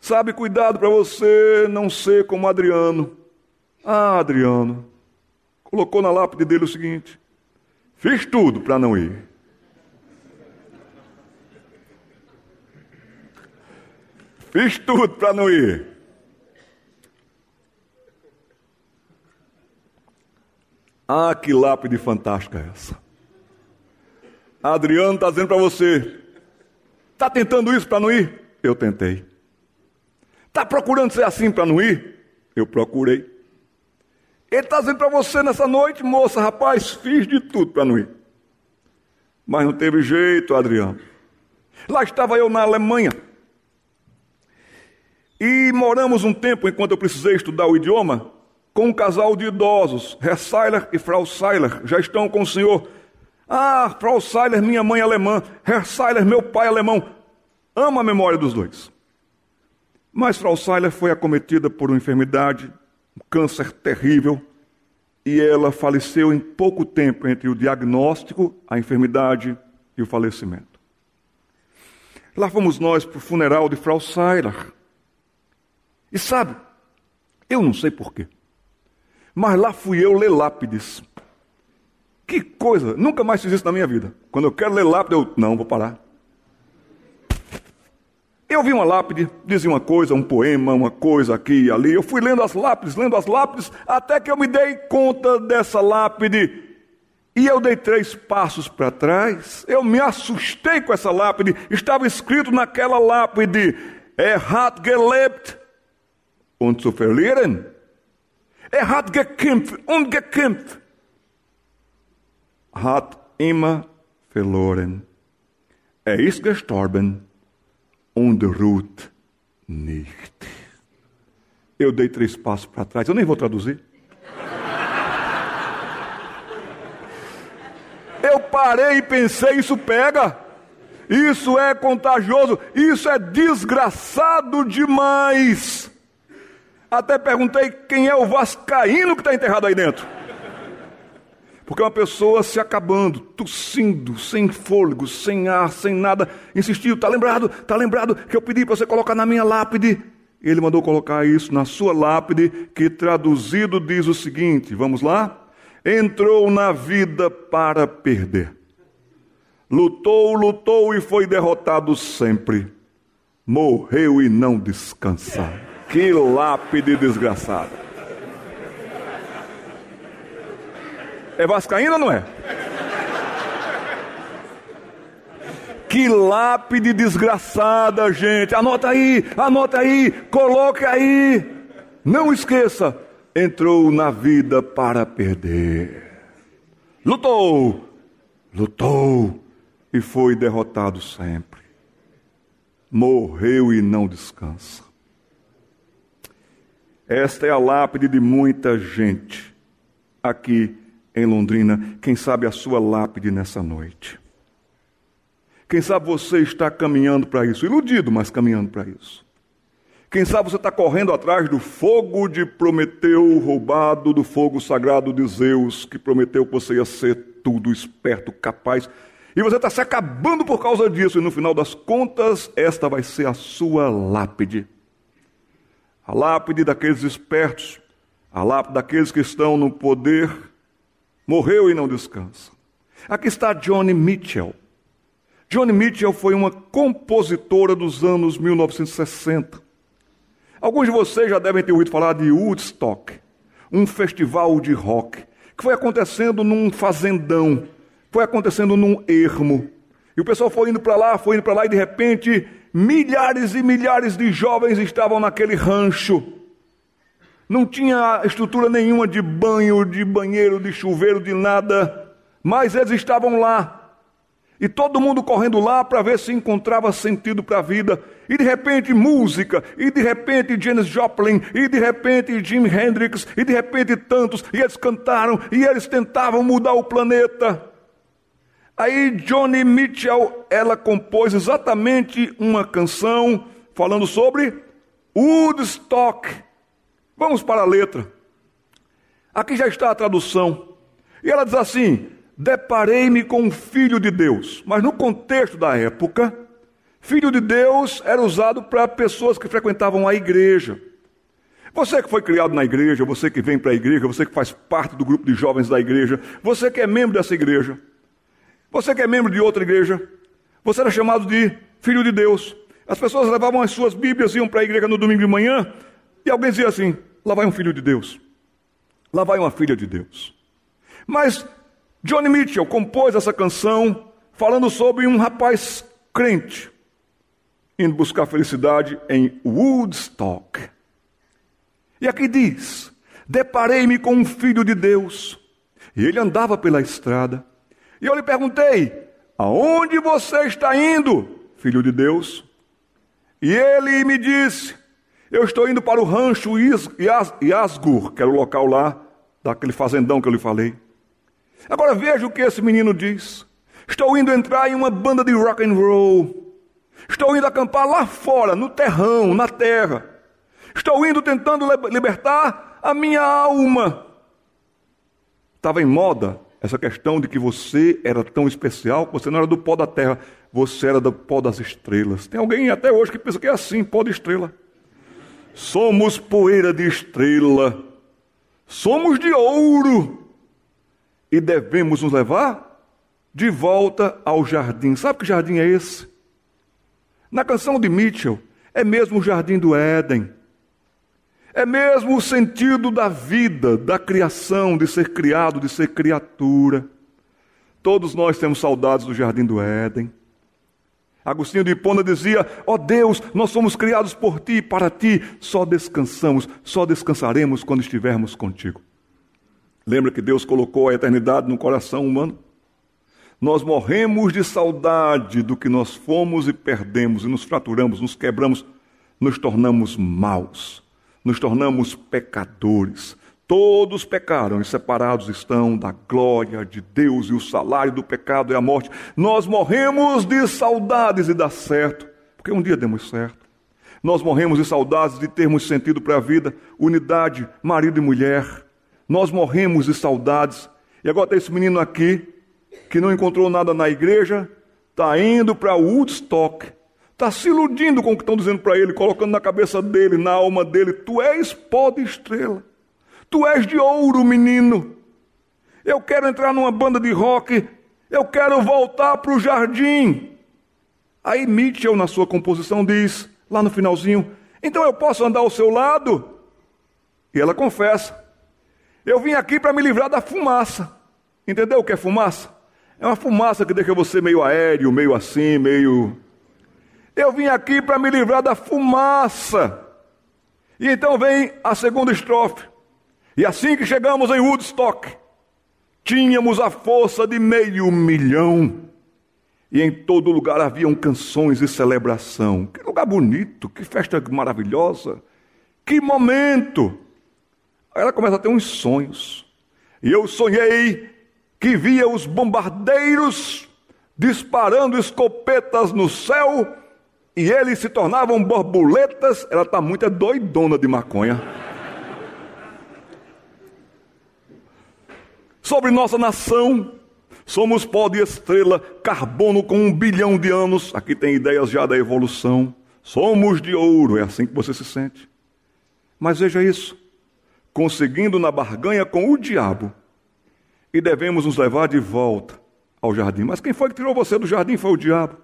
Sabe, cuidado para você não ser como Adriano. Ah, Adriano, colocou na lápide dele o seguinte: fiz tudo para não ir. Fiz tudo para não ir. Ah, que lápide fantástica essa. Adriano está dizendo para você: está tentando isso para não ir? Eu tentei. Está procurando ser assim para não ir? Eu procurei. Ele está dizendo para você nessa noite, moça, rapaz, fiz de tudo para não ir. Mas não teve jeito, Adriano. Lá estava eu na Alemanha. E moramos um tempo, enquanto eu precisei estudar o idioma, com um casal de idosos, Herr Seiler e Frau Seiler, já estão com o senhor. Ah, Frau Seiler, minha mãe alemã, Herr Seiler, meu pai alemão. Amo a memória dos dois. Mas Frau Seiler foi acometida por uma enfermidade, um câncer terrível, e ela faleceu em pouco tempo entre o diagnóstico, a enfermidade e o falecimento. Lá fomos nós para o funeral de Frau Seiler. E sabe, eu não sei porquê. Mas lá fui eu ler lápides. Que coisa, nunca mais fiz isso na minha vida. Quando eu quero ler lápide, eu não vou parar. Eu vi uma lápide, dizia uma coisa, um poema, uma coisa aqui e ali. Eu fui lendo as lápides, lendo as lápides, até que eu me dei conta dessa lápide. E eu dei três passos para trás. Eu me assustei com essa lápide. Estava escrito naquela lápide: Er hat gelebt und zu verlieren. Er hat gekämpft und gekämpft. Hat immer verloren. Er ist gestorben und ruht nicht. Eu dei três passos para trás. Eu nem vou traduzir. Eu parei e pensei: isso pega. Isso é contagioso. Isso é desgraçado demais. Até perguntei quem é o vascaíno que está enterrado aí dentro. Porque uma pessoa se acabando, tossindo, sem fôlego, sem ar, sem nada, insistiu, está lembrado, está lembrado que eu pedi para você colocar na minha lápide. Ele mandou colocar isso na sua lápide, que traduzido diz o seguinte: vamos lá? Entrou na vida para perder. Lutou, lutou e foi derrotado sempre. Morreu e não descansa. Que lápide desgraçada. É vascaíno ou não é? Que lápide desgraçada, gente. Anota aí, anota aí, coloque aí. Não esqueça, entrou na vida para perder. Lutou, lutou e foi derrotado sempre. Morreu e não descansa. Esta é a lápide de muita gente aqui em Londrina. Quem sabe a sua lápide nessa noite. Quem sabe você está caminhando para isso, iludido, mas caminhando para isso. Quem sabe você está correndo atrás do fogo de Prometeu roubado, do fogo sagrado de Zeus, que prometeu que você ia ser tudo esperto, capaz. E você está se acabando por causa disso, e no final das contas, esta vai ser a sua lápide a lápide daqueles espertos, a lápide daqueles que estão no poder, morreu e não descansa. Aqui está Johnny Mitchell. Johnny Mitchell foi uma compositora dos anos 1960. Alguns de vocês já devem ter ouvido falar de Woodstock, um festival de rock, que foi acontecendo num fazendão, foi acontecendo num ermo. E o pessoal foi indo para lá, foi indo para lá, e de repente Milhares e milhares de jovens estavam naquele rancho. Não tinha estrutura nenhuma de banho, de banheiro, de chuveiro, de nada. Mas eles estavam lá. E todo mundo correndo lá para ver se encontrava sentido para a vida. E de repente música, e de repente Janis Joplin, e de repente Jimi Hendrix, e de repente tantos. E eles cantaram, e eles tentavam mudar o planeta. Aí Johnny Mitchell, ela compôs exatamente uma canção falando sobre Woodstock. Vamos para a letra. Aqui já está a tradução. E ela diz assim: Deparei-me com um filho de Deus. Mas no contexto da época, filho de Deus era usado para pessoas que frequentavam a igreja. Você que foi criado na igreja, você que vem para a igreja, você que faz parte do grupo de jovens da igreja, você que é membro dessa igreja, você que é membro de outra igreja, você era chamado de filho de Deus. As pessoas levavam as suas Bíblias, iam para a igreja no domingo de manhã, e alguém dizia assim: lá vai um filho de Deus, lá vai uma filha de Deus. Mas Johnny Mitchell compôs essa canção falando sobre um rapaz crente indo buscar felicidade em Woodstock. E aqui diz: Deparei-me com um filho de Deus, e ele andava pela estrada. E eu lhe perguntei: Aonde você está indo, filho de Deus? E ele me disse: Eu estou indo para o rancho Yasgur, que era o local lá, daquele fazendão que eu lhe falei. Agora veja o que esse menino diz. Estou indo entrar em uma banda de rock and roll. Estou indo acampar lá fora, no terrão, na terra. Estou indo tentando libertar a minha alma. Estava em moda essa questão de que você era tão especial que você não era do pó da terra, você era do pó das estrelas. Tem alguém até hoje que pensa que é assim, pó de estrela. Somos poeira de estrela. Somos de ouro. E devemos nos levar de volta ao jardim. Sabe que jardim é esse? Na canção de Mitchell, é mesmo o jardim do Éden. É mesmo o sentido da vida, da criação, de ser criado, de ser criatura. Todos nós temos saudades do jardim do Éden. Agostinho de Hipona dizia: Ó oh Deus, nós somos criados por ti e para ti, só descansamos, só descansaremos quando estivermos contigo. Lembra que Deus colocou a eternidade no coração humano? Nós morremos de saudade do que nós fomos e perdemos, e nos fraturamos, nos quebramos, nos tornamos maus nos tornamos pecadores. Todos pecaram e separados estão da glória de Deus, e o salário do pecado é a morte. Nós morremos de saudades de dar certo, porque um dia demos certo. Nós morremos de saudades de termos sentido para a vida, unidade, marido e mulher. Nós morremos de saudades. E agora tem esse menino aqui, que não encontrou nada na igreja, está indo para Woodstock, Está se iludindo com o que estão dizendo para ele, colocando na cabeça dele, na alma dele: Tu és pó de estrela. Tu és de ouro, menino. Eu quero entrar numa banda de rock. Eu quero voltar para o jardim. Aí Mitchell, na sua composição, diz, lá no finalzinho: Então eu posso andar ao seu lado? E ela confessa: Eu vim aqui para me livrar da fumaça. Entendeu o que é fumaça? É uma fumaça que deixa você meio aéreo, meio assim, meio eu vim aqui para me livrar da fumaça. E então vem a segunda estrofe. E assim que chegamos em Woodstock, tínhamos a força de meio milhão. E em todo lugar haviam canções e celebração. Que lugar bonito, que festa maravilhosa, que momento. Aí ela começa a ter uns sonhos. E eu sonhei que via os bombardeiros disparando escopetas no céu e eles se tornavam borboletas, ela está muito doidona de maconha. Sobre nossa nação, somos pó de estrela, carbono com um bilhão de anos. Aqui tem ideias já da evolução. Somos de ouro, é assim que você se sente. Mas veja isso: conseguindo na barganha com o diabo, e devemos nos levar de volta ao jardim. Mas quem foi que tirou você do jardim? Foi o diabo.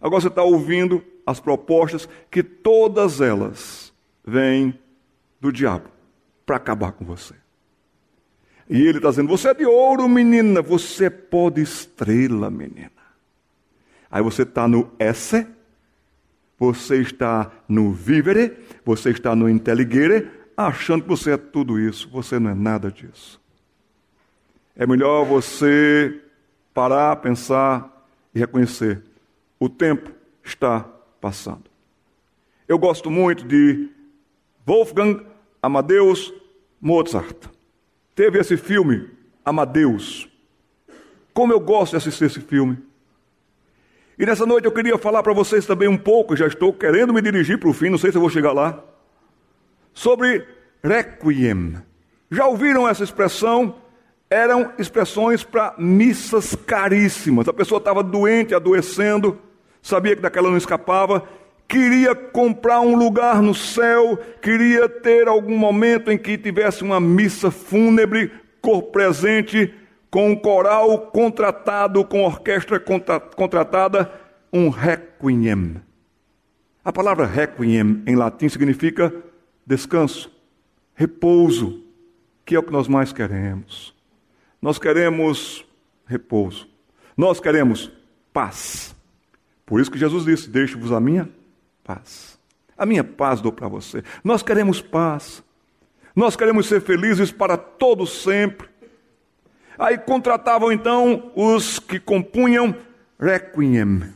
Agora você está ouvindo as propostas que todas elas vêm do diabo para acabar com você. E ele está dizendo: Você é de ouro, menina, você é pó de estrela, menina. Aí você está no esse, você está no vivere, você está no inteligere, achando que você é tudo isso. Você não é nada disso. É melhor você parar, pensar e reconhecer o tempo está passando. Eu gosto muito de Wolfgang Amadeus Mozart. Teve esse filme, Amadeus. Como eu gosto de assistir esse filme. E nessa noite eu queria falar para vocês também um pouco, já estou querendo me dirigir para o fim, não sei se eu vou chegar lá, sobre requiem. Já ouviram essa expressão? Eram expressões para missas caríssimas. A pessoa estava doente, adoecendo, sabia que daquela não escapava, queria comprar um lugar no céu, queria ter algum momento em que tivesse uma missa fúnebre, cor presente, com um coral contratado, com orquestra contratada, um requiem. A palavra requiem em latim significa descanso, repouso, que é o que nós mais queremos. Nós queremos repouso. Nós queremos paz. Por isso que Jesus disse: Deixe-vos a minha paz. A minha paz dou para você. Nós queremos paz. Nós queremos ser felizes para todo sempre. Aí contratavam então os que compunham requiem,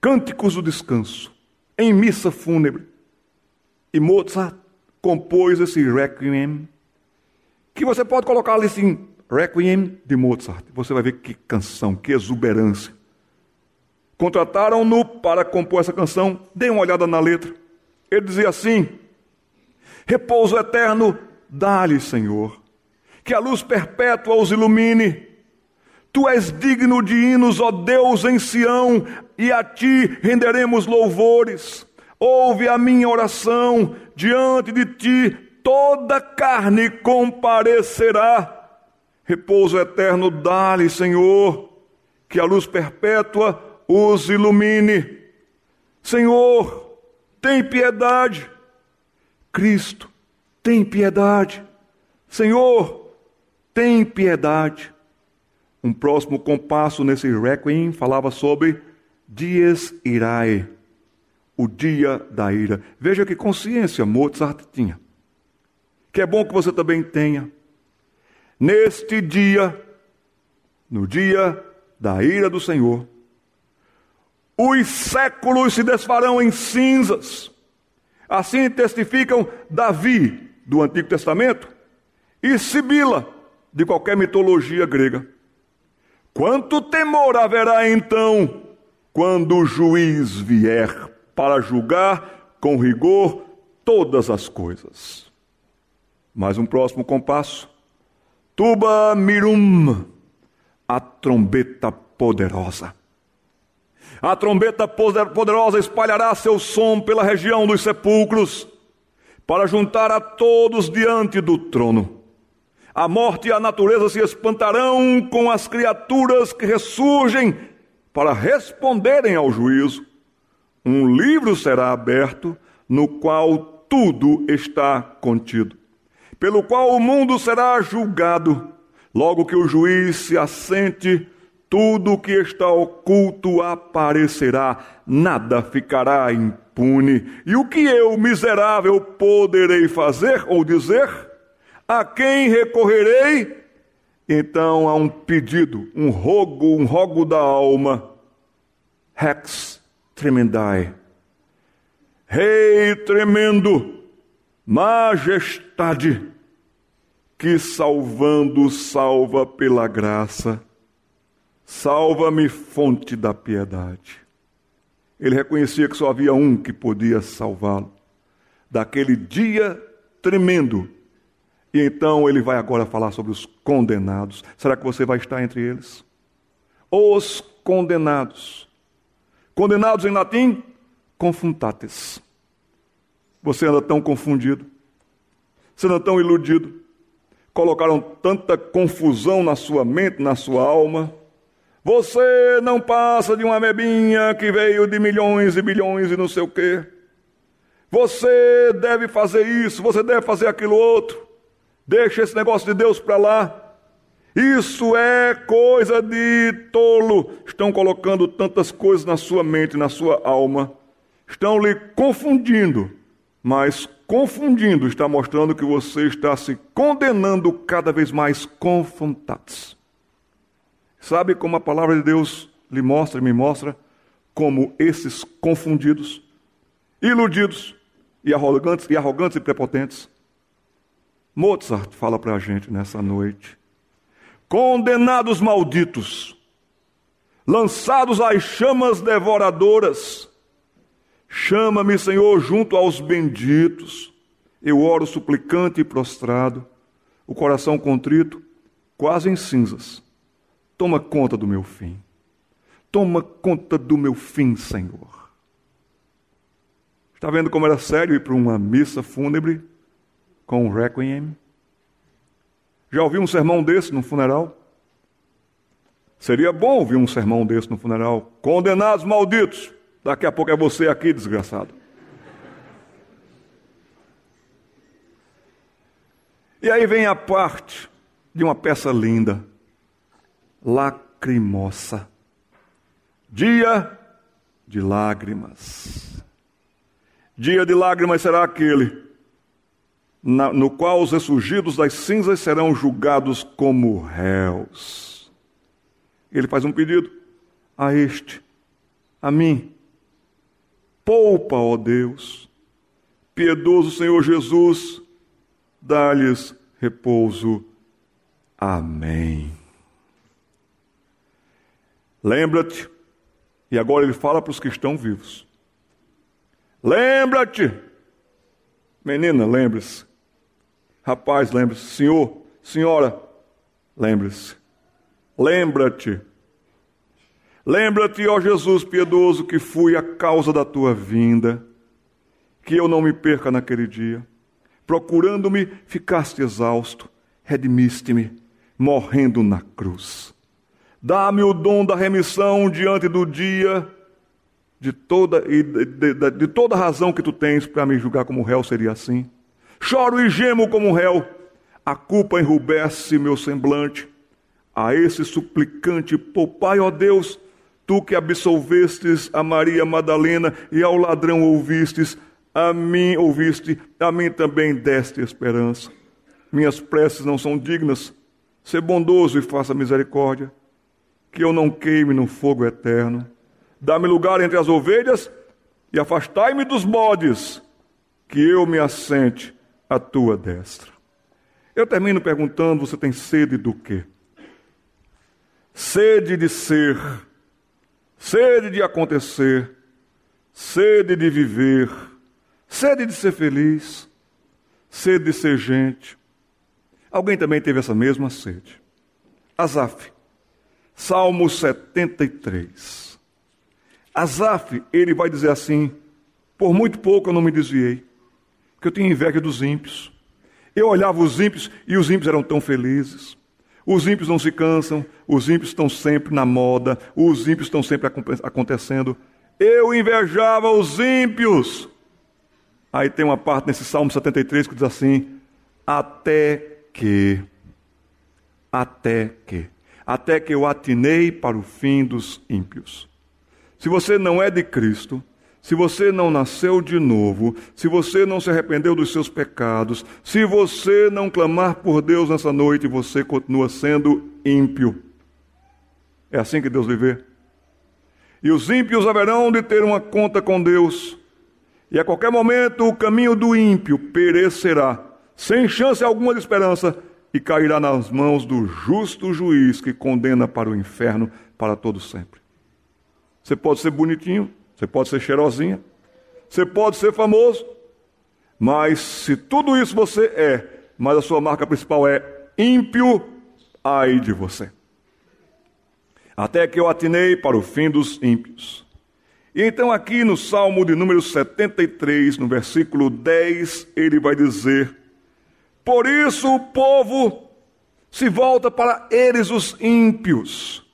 cânticos do descanso em missa fúnebre. E Mozart compôs esse requiem, que você pode colocar ali assim, requiem de Mozart. Você vai ver que canção, que exuberância. Contrataram-no para compor essa canção. Dê uma olhada na letra. Ele dizia assim: Repouso eterno, dá-lhe, Senhor, que a luz perpétua os ilumine. Tu és digno de hinos, ó Deus, em Sião, e a ti renderemos louvores. Ouve a minha oração, diante de ti toda carne comparecerá. Repouso eterno dá-lhe, Senhor, que a luz perpétua os ilumine. Senhor, tem piedade. Cristo, tem piedade. Senhor, tem piedade. Um próximo compasso nesse requiem falava sobre dies irae, o dia da ira. Veja que consciência Mozart tinha. Que é bom que você também tenha. Neste dia, no dia da ira do Senhor, os séculos se desfarão em cinzas. Assim testificam Davi, do Antigo Testamento, e Sibila, de qualquer mitologia grega. Quanto temor haverá então quando o juiz vier para julgar com rigor todas as coisas. Mais um próximo compasso. Tuba mirum, a trombeta poderosa. A trombeta poderosa espalhará seu som pela região dos sepulcros, para juntar a todos diante do trono. A morte e a natureza se espantarão com as criaturas que ressurgem para responderem ao juízo. Um livro será aberto no qual tudo está contido, pelo qual o mundo será julgado. Logo que o juiz se assente, tudo que está oculto aparecerá, nada ficará impune. E o que eu, miserável, poderei fazer ou dizer? A quem recorrerei? Então há um pedido, um rogo, um rogo da alma. Rex tremendai. Rei tremendo, majestade, que salvando salva pela graça. Salva-me, fonte da piedade. Ele reconhecia que só havia um que podia salvá-lo daquele dia tremendo e então ele vai agora falar sobre os condenados. Será que você vai estar entre eles? Os condenados. Condenados em latim, confuntates. Você anda tão confundido, você anda tão iludido, colocaram tanta confusão na sua mente, na sua alma. Você não passa de uma mebinha que veio de milhões e bilhões e não sei o quê. Você deve fazer isso, você deve fazer aquilo outro. Deixa esse negócio de Deus para lá. Isso é coisa de tolo. Estão colocando tantas coisas na sua mente, na sua alma. Estão lhe confundindo. Mas confundindo está mostrando que você está se condenando cada vez mais confrontados. Sabe como a palavra de Deus lhe mostra e me mostra como esses confundidos, iludidos e arrogantes e, arrogantes e prepotentes Mozart fala para a gente nessa noite. Condenados malditos, lançados às chamas devoradoras, chama-me, Senhor, junto aos benditos. Eu oro suplicante e prostrado, o coração contrito, quase em cinzas. Toma conta do meu fim. Toma conta do meu fim, Senhor. Está vendo como era sério ir para uma missa fúnebre com um requiem? Já ouviu um sermão desse no funeral? Seria bom ouvir um sermão desse no funeral. Condenados malditos. Daqui a pouco é você aqui, desgraçado. E aí vem a parte de uma peça linda, lacrimosa. Dia de lágrimas. Dia de lágrimas será aquele na, no qual os ressurgidos das cinzas serão julgados como réus. Ele faz um pedido a este, a mim. Poupa, ó Deus, piedoso Senhor Jesus, dá-lhes repouso. Amém. Lembra-te, e agora ele fala para os que estão vivos. Lembra-te, menina, lembre-se. Rapaz, lembre-se. Senhor, senhora, lembre-se. Lembra-te. Lembra-te, ó Jesus piedoso, que fui a causa da tua vinda, que eu não me perca naquele dia. Procurando-me, ficaste exausto, redimiste-me, morrendo na cruz. Dá-me o dom da remissão diante do dia de toda, de, de, de toda razão que tu tens para me julgar como réu seria assim. Choro e gemo como réu, a culpa enrubesce meu semblante. A esse suplicante, poupai, ó Deus, tu que absolvestes a Maria Madalena e ao ladrão ouvistes, a mim ouviste, a mim também deste esperança. Minhas preces não são dignas. Ser bondoso e faça misericórdia, que eu não queime no fogo eterno. Dá-me lugar entre as ovelhas e afastai-me dos bodes, que eu me assente à tua destra. Eu termino perguntando: você tem sede do quê? Sede de ser, sede de acontecer, sede de viver sede de ser feliz, sede de ser gente. Alguém também teve essa mesma sede. Asaf, Salmo 73. Asaf, ele vai dizer assim: Por muito pouco eu não me desviei, porque eu tinha inveja dos ímpios. Eu olhava os ímpios e os ímpios eram tão felizes. Os ímpios não se cansam, os ímpios estão sempre na moda, os ímpios estão sempre acontecendo. Eu invejava os ímpios, Aí tem uma parte nesse Salmo 73 que diz assim: Até que, até que, até que eu atinei para o fim dos ímpios. Se você não é de Cristo, se você não nasceu de novo, se você não se arrependeu dos seus pecados, se você não clamar por Deus nessa noite, você continua sendo ímpio. É assim que Deus lhe vê. E os ímpios haverão de ter uma conta com Deus e a qualquer momento o caminho do ímpio perecerá, sem chance alguma de esperança, e cairá nas mãos do justo juiz que condena para o inferno para todo sempre. Você pode ser bonitinho, você pode ser cheirosinha, você pode ser famoso, mas se tudo isso você é, mas a sua marca principal é ímpio, ai de você. Até que eu atinei para o fim dos ímpios. E então, aqui no Salmo de número 73, no versículo 10, ele vai dizer: por isso o povo se volta para eles, os ímpios,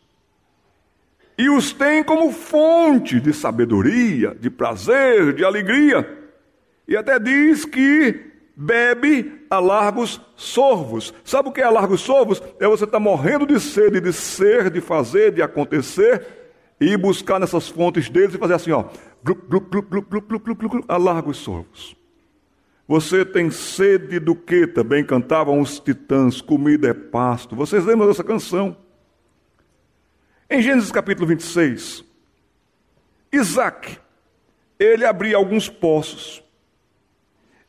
e os tem como fonte de sabedoria, de prazer, de alegria, e até diz que bebe a largos sorvos. Sabe o que é a largos sorvos? É você estar morrendo de sede, de ser, de fazer, de acontecer, e buscar nessas fontes deles e fazer assim, ó, gluc, a largos sorvos. Você tem sede do que? Também cantavam os titãs, comida é pasto. Vocês lembram dessa canção? Em Gênesis capítulo 26, Isaac, ele abria alguns poços.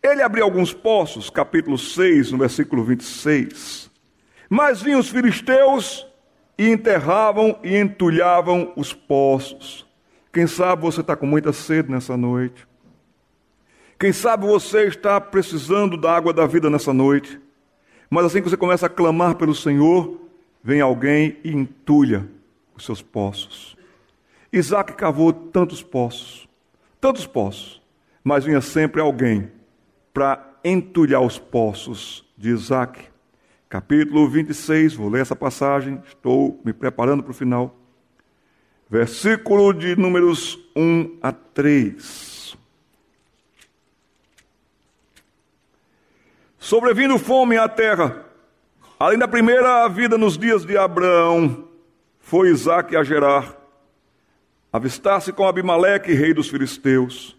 Ele abria alguns poços, capítulo 6, no versículo 26. Mas vinham os filisteus e enterravam e entulhavam os poços. Quem sabe você está com muita sede nessa noite. Quem sabe você está precisando da água da vida nessa noite, mas assim que você começa a clamar pelo Senhor, vem alguém e entulha os seus poços. Isaac cavou tantos poços, tantos poços, mas vinha sempre alguém para entulhar os poços de Isaac. Capítulo 26, vou ler essa passagem, estou me preparando para o final. Versículo de números 1 a 3. Sobrevindo fome à terra, além da primeira vida nos dias de Abraão, foi Isaac a Gerar, avistar-se com Abimeleque, rei dos filisteus.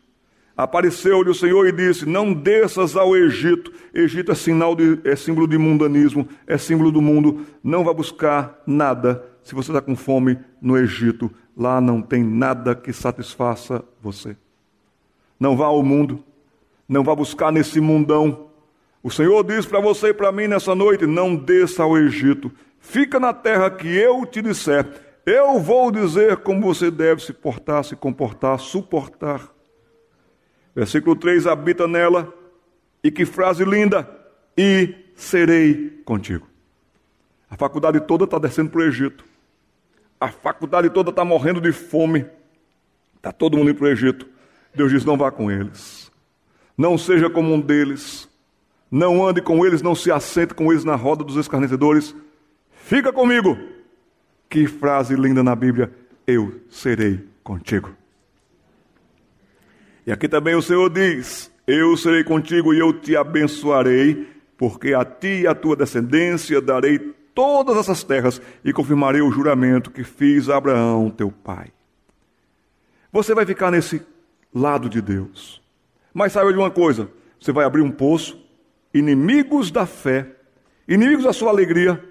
Apareceu-lhe o Senhor e disse: Não desças ao Egito. Egito é, sinal de, é símbolo de mundanismo, é símbolo do mundo. Não vá buscar nada se você está com fome no Egito. Lá não tem nada que satisfaça você. Não vá ao mundo, não vá buscar nesse mundão. O Senhor diz para você e para mim nessa noite: Não desça ao Egito. Fica na terra que eu te disser. Eu vou dizer como você deve se portar, se comportar, suportar. Versículo 3: habita nela, e que frase linda! E serei contigo. A faculdade toda está descendo para o Egito. A faculdade toda está morrendo de fome. Está todo mundo indo para o Egito. Deus diz: não vá com eles. Não seja como um deles. Não ande com eles, não se assente com eles na roda dos escarnecedores. Fica comigo. Que frase linda na Bíblia. Eu serei contigo. E aqui também o Senhor diz: Eu serei contigo e eu te abençoarei, porque a ti e a tua descendência darei todas essas terras e confirmarei o juramento que fiz a Abraão, teu pai. Você vai ficar nesse lado de Deus. Mas saiba de uma coisa: você vai abrir um poço, inimigos da fé, inimigos da sua alegria,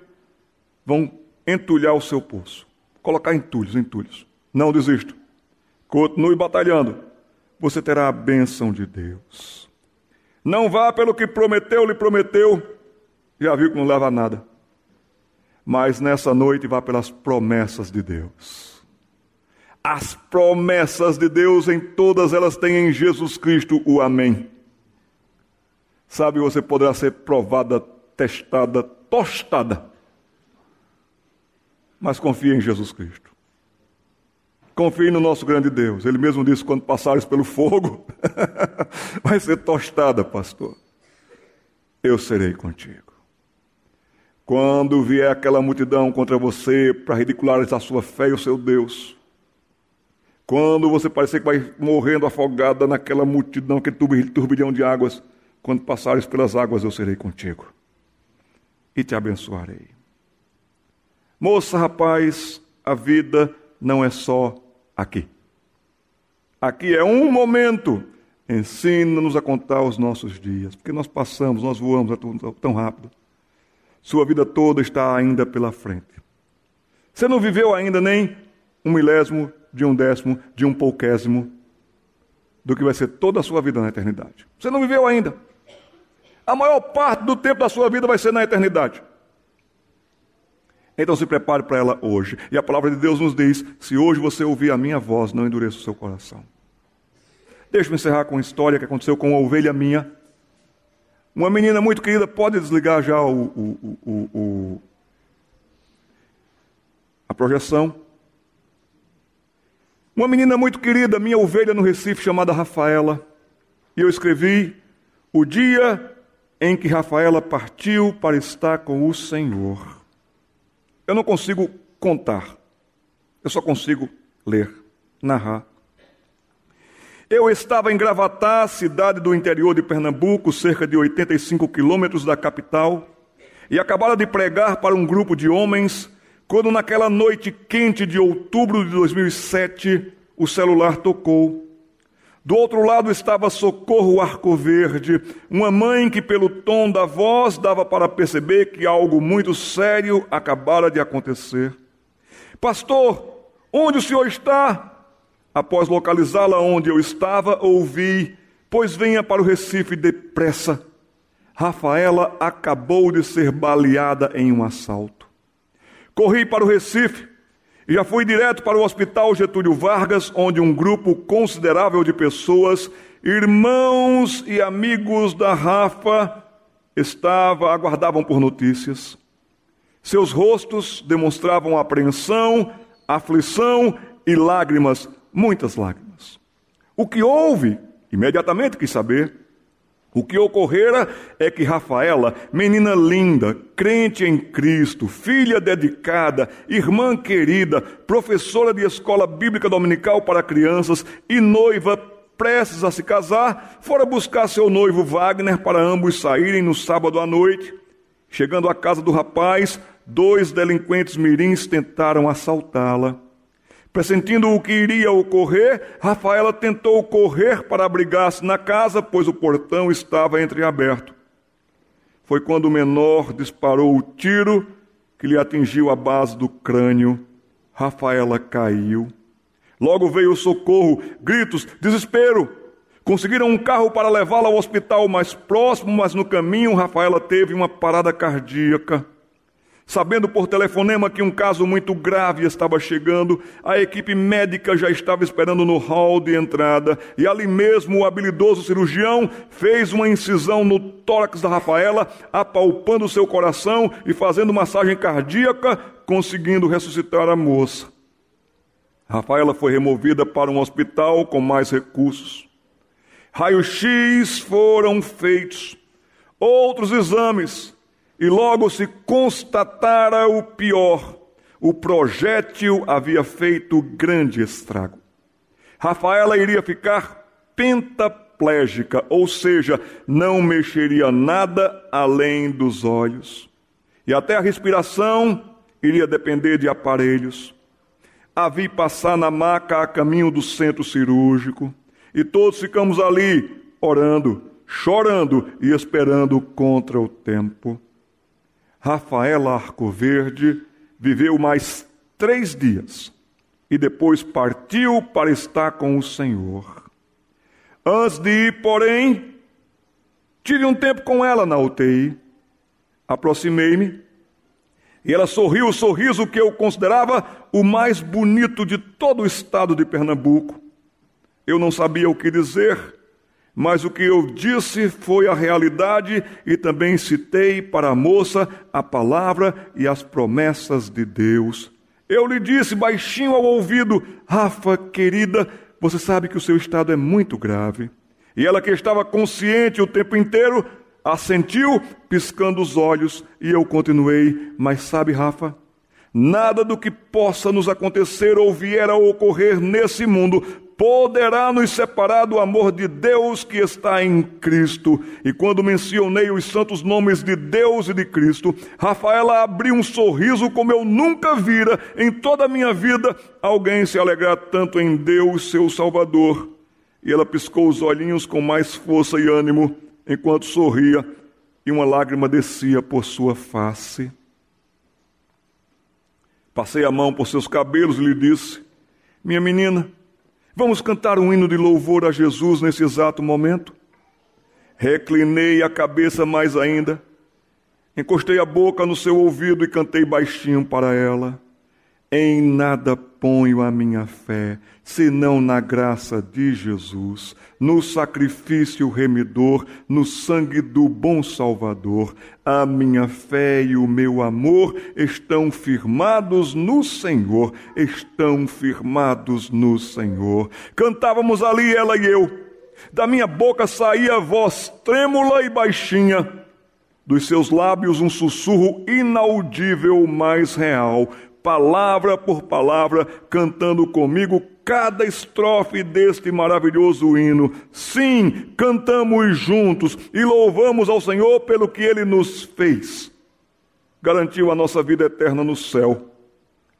vão entulhar o seu poço, colocar entulhos, entulhos. Não desisto. Continue batalhando você terá a bênção de Deus. Não vá pelo que prometeu, lhe prometeu, já viu que não leva a nada. Mas nessa noite vá pelas promessas de Deus. As promessas de Deus, em todas elas têm em Jesus Cristo o Amém. Sabe, você poderá ser provada, testada, tostada. Mas confie em Jesus Cristo. Confie no nosso grande Deus. Ele mesmo disse: quando passares pelo fogo, vai ser tostada, pastor. Eu serei contigo. Quando vier aquela multidão contra você para ridicularizar a sua fé e o seu Deus, quando você parecer que vai morrendo afogada naquela multidão, aquele turbilhão de águas, quando passares pelas águas, eu serei contigo e te abençoarei. Moça, rapaz, a vida não é só aqui. Aqui é um momento. Ensina-nos a contar os nossos dias, porque nós passamos, nós voamos tão rápido. Sua vida toda está ainda pela frente. Você não viveu ainda nem um milésimo de um décimo, de um pouquésimo do que vai ser toda a sua vida na eternidade. Você não viveu ainda. A maior parte do tempo da sua vida vai ser na eternidade. Então se prepare para ela hoje. E a palavra de Deus nos diz: se hoje você ouvir a minha voz, não endureça o seu coração. Deixa-me encerrar com uma história que aconteceu com uma ovelha minha. Uma menina muito querida, pode desligar já o, o, o, o a projeção. Uma menina muito querida, minha ovelha no Recife, chamada Rafaela. E eu escrevi o dia em que Rafaela partiu para estar com o Senhor. Eu não consigo contar, eu só consigo ler, narrar. Eu estava em Gravatá, cidade do interior de Pernambuco, cerca de 85 quilômetros da capital, e acabara de pregar para um grupo de homens, quando naquela noite quente de outubro de 2007, o celular tocou. Do outro lado estava Socorro Arco Verde, uma mãe que, pelo tom da voz, dava para perceber que algo muito sério acabara de acontecer. Pastor, onde o senhor está? Após localizá-la onde eu estava, ouvi: Pois venha para o Recife depressa. Rafaela acabou de ser baleada em um assalto. Corri para o Recife E já fui direto para o Hospital Getúlio Vargas, onde um grupo considerável de pessoas, irmãos e amigos da Rafa, estava, aguardavam por notícias. Seus rostos demonstravam apreensão, aflição e lágrimas, muitas lágrimas. O que houve? Imediatamente quis saber. O que ocorrera é que Rafaela, menina linda, crente em Cristo, filha dedicada, irmã querida, professora de escola bíblica dominical para crianças e noiva prestes a se casar, fora buscar seu noivo Wagner para ambos saírem no sábado à noite. Chegando à casa do rapaz, dois delinquentes mirins tentaram assaltá-la. Pressentindo o que iria ocorrer, Rafaela tentou correr para abrigar-se na casa, pois o portão estava entreaberto. Foi quando o menor disparou o tiro que lhe atingiu a base do crânio. Rafaela caiu. Logo veio o socorro, gritos, desespero. Conseguiram um carro para levá-la ao hospital mais próximo, mas no caminho Rafaela teve uma parada cardíaca. Sabendo por telefonema que um caso muito grave estava chegando, a equipe médica já estava esperando no hall de entrada e ali mesmo o habilidoso cirurgião fez uma incisão no tórax da Rafaela, apalpando seu coração e fazendo massagem cardíaca, conseguindo ressuscitar a moça. Rafaela foi removida para um hospital com mais recursos. Raio-X foram feitos, outros exames e logo se constatara o pior: o projétil havia feito grande estrago. Rafaela iria ficar pentaplégica, ou seja, não mexeria nada além dos olhos. E até a respiração iria depender de aparelhos. A vi passar na maca a caminho do centro cirúrgico, e todos ficamos ali, orando, chorando e esperando contra o tempo. Rafaela Arcoverde viveu mais três dias e depois partiu para estar com o Senhor. Antes de ir, porém, tive um tempo com ela na UTI. Aproximei-me e ela sorriu o sorriso que eu considerava o mais bonito de todo o estado de Pernambuco. Eu não sabia o que dizer mas o que eu disse foi a realidade e também citei para a moça a palavra e as promessas de Deus. Eu lhe disse baixinho ao ouvido: Rafa, querida, você sabe que o seu estado é muito grave. E ela, que estava consciente o tempo inteiro, assentiu, piscando os olhos, e eu continuei: Mas sabe, Rafa, nada do que possa nos acontecer ou vier a ocorrer nesse mundo poderá nos separar do amor de Deus que está em Cristo. E quando mencionei os santos nomes de Deus e de Cristo, Rafaela abriu um sorriso como eu nunca vira em toda a minha vida alguém se alegrar tanto em Deus, seu Salvador. E ela piscou os olhinhos com mais força e ânimo enquanto sorria, e uma lágrima descia por sua face. Passei a mão por seus cabelos e lhe disse: Minha menina, Vamos cantar um hino de louvor a Jesus nesse exato momento? Reclinei a cabeça mais ainda, encostei a boca no seu ouvido e cantei baixinho para ela. Em nada ponho a minha fé, senão na graça de Jesus, no sacrifício remidor, no sangue do bom Salvador. A minha fé e o meu amor estão firmados no Senhor, estão firmados no Senhor. Cantávamos ali, ela e eu. Da minha boca saía voz trêmula e baixinha dos seus lábios um sussurro inaudível, mais real palavra por palavra, cantando comigo cada estrofe deste maravilhoso hino. Sim, cantamos juntos e louvamos ao Senhor pelo que ele nos fez. Garantiu a nossa vida eterna no céu.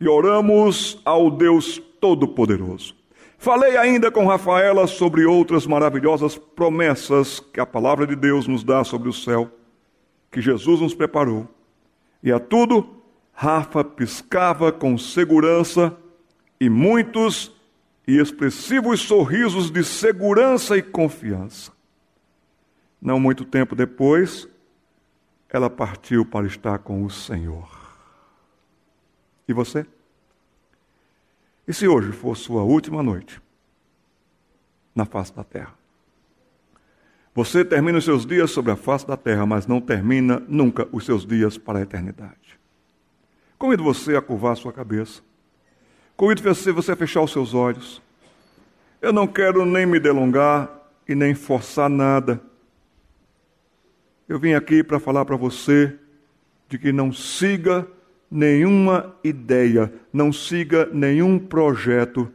E oramos ao Deus Todo-Poderoso. Falei ainda com Rafaela sobre outras maravilhosas promessas que a palavra de Deus nos dá sobre o céu, que Jesus nos preparou. E a tudo Rafa piscava com segurança e muitos e expressivos sorrisos de segurança e confiança. Não muito tempo depois, ela partiu para estar com o Senhor. E você? E se hoje for sua última noite na face da terra? Você termina os seus dias sobre a face da terra, mas não termina nunca os seus dias para a eternidade. Convido você a curvar sua cabeça. Convido você a fechar os seus olhos. Eu não quero nem me delongar e nem forçar nada. Eu vim aqui para falar para você de que não siga nenhuma ideia, não siga nenhum projeto,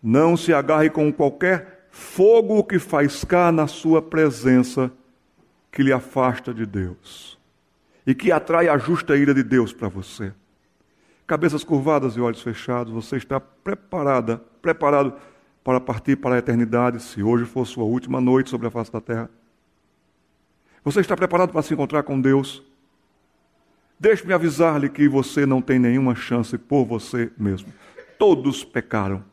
não se agarre com qualquer fogo que faiscar na sua presença, que lhe afasta de Deus e que atrai a justa ira de Deus para você. Cabeças curvadas e olhos fechados, você está preparada, preparado para partir para a eternidade, se hoje for sua última noite sobre a face da terra. Você está preparado para se encontrar com Deus? Deixe-me avisar-lhe que você não tem nenhuma chance por você mesmo. Todos pecaram.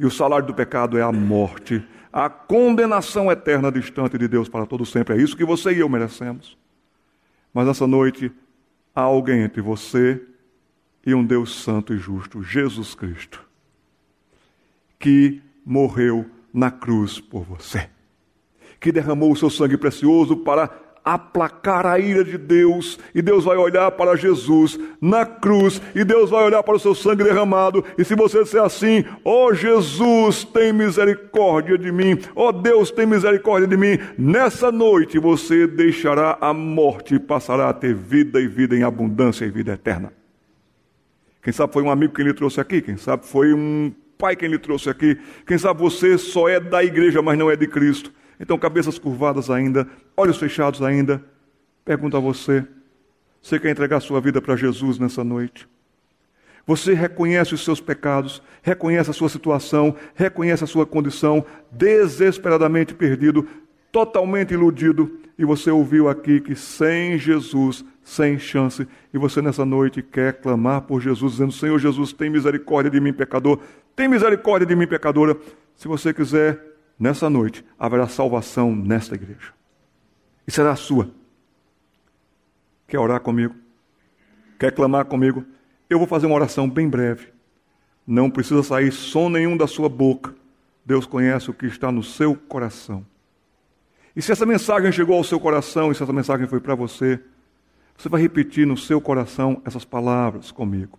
E o salário do pecado é a morte, a condenação eterna distante de Deus para todo sempre. É isso que você e eu merecemos. Mas essa noite há alguém entre você e um Deus santo e justo, Jesus Cristo, que morreu na cruz por você, que derramou o seu sangue precioso para aplacar a ira de Deus, e Deus vai olhar para Jesus na cruz, e Deus vai olhar para o seu sangue derramado, e se você disser assim: Ó oh, Jesus, tem misericórdia de mim, ó oh, Deus, tem misericórdia de mim, nessa noite você deixará a morte e passará a ter vida e vida em abundância e vida eterna. Quem sabe foi um amigo que lhe trouxe aqui, quem sabe foi um pai quem lhe trouxe aqui, quem sabe você só é da igreja, mas não é de Cristo. Então, cabeças curvadas ainda, olhos fechados ainda. Pergunto a você: você quer entregar sua vida para Jesus nessa noite? Você reconhece os seus pecados, reconhece a sua situação, reconhece a sua condição, desesperadamente perdido, totalmente iludido, e você ouviu aqui que sem Jesus, sem chance, e você nessa noite quer clamar por Jesus, dizendo: Senhor Jesus, tem misericórdia de mim, pecador, tem misericórdia de mim, pecadora. Se você quiser, nessa noite, haverá salvação nesta igreja, e será a sua. Quer orar comigo? Quer clamar comigo? Eu vou fazer uma oração bem breve. Não precisa sair som nenhum da sua boca. Deus conhece o que está no seu coração. E se essa mensagem chegou ao seu coração, e se essa mensagem foi para você, você vai repetir no seu coração essas palavras comigo.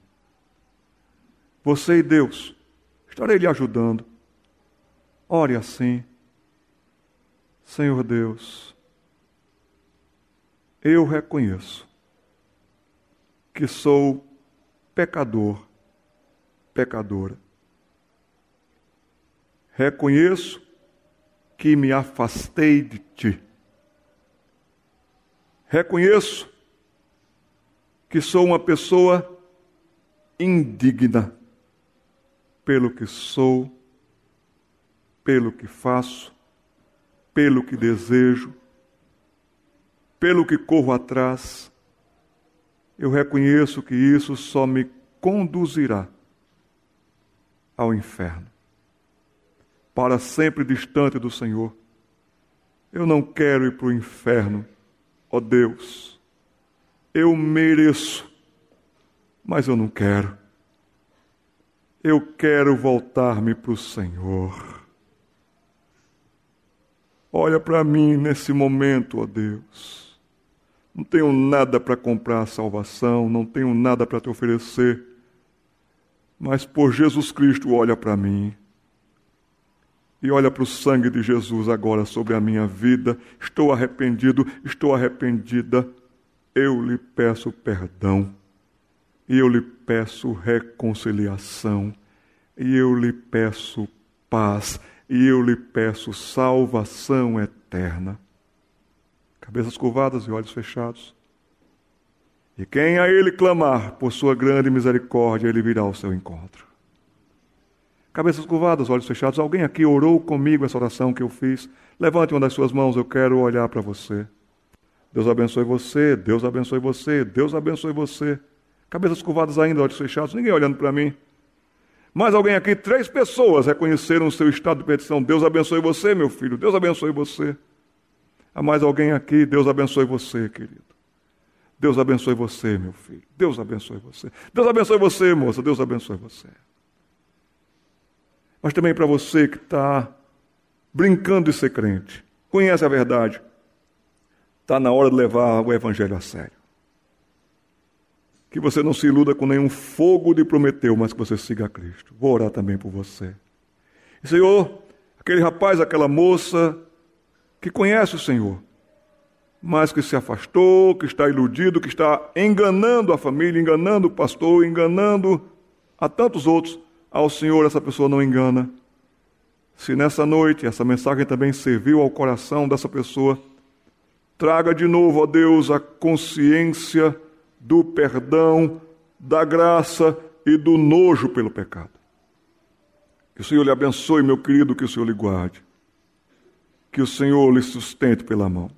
Você e Deus, estarei lhe ajudando. Ore assim. Senhor Deus, eu reconheço que sou pecador, pecadora. Reconheço que me afastei de ti. Reconheço que sou uma pessoa indigna pelo que sou, pelo que faço, pelo que desejo, pelo que corro atrás. Eu reconheço que isso só me conduzirá ao inferno para sempre distante do Senhor. Eu não quero ir para o inferno, ó Deus. Eu mereço, mas eu não quero. Eu quero voltar-me para o Senhor. Olha para mim nesse momento, ó Deus. Não tenho nada para comprar a salvação, não tenho nada para te oferecer. Mas por Jesus Cristo, olha para mim e olha para o sangue de Jesus agora sobre a minha vida. Estou arrependido, estou arrependida. Eu lhe peço perdão, e eu lhe peço reconciliação, e eu lhe peço paz, e eu lhe peço salvação eterna. Cabeças curvadas e olhos fechados. E quem a Ele clamar por sua grande misericórdia, Ele virá ao seu encontro. Cabeças curvadas, olhos fechados. Alguém aqui orou comigo essa oração que eu fiz? Levante uma das suas mãos, eu quero olhar para você. Deus abençoe você, Deus abençoe você, Deus abençoe você. Cabeças curvadas ainda, olhos fechados, ninguém olhando para mim. Mais alguém aqui, três pessoas reconheceram o seu estado de petição. Deus abençoe você, meu filho, Deus abençoe você. Há mais alguém aqui, Deus abençoe você, querido. Deus abençoe você, meu filho. Deus abençoe você. Deus abençoe você, moça. Deus abençoe você. mas também para você que está brincando de ser crente, conhece a verdade, está na hora de levar o Evangelho a sério. Que você não se iluda com nenhum fogo de Prometeu, mas que você siga a Cristo. Vou orar também por você. E, Senhor, aquele rapaz, aquela moça que conhece o Senhor, mas que se afastou, que está iludido, que está enganando a família, enganando o pastor, enganando a tantos outros, ao Senhor essa pessoa não engana. Se nessa noite essa mensagem também serviu ao coração dessa pessoa, traga de novo, ó Deus, a consciência do perdão, da graça e do nojo pelo pecado. Que o Senhor lhe abençoe, meu querido, que o Senhor lhe guarde. Que o Senhor lhe sustente pela mão.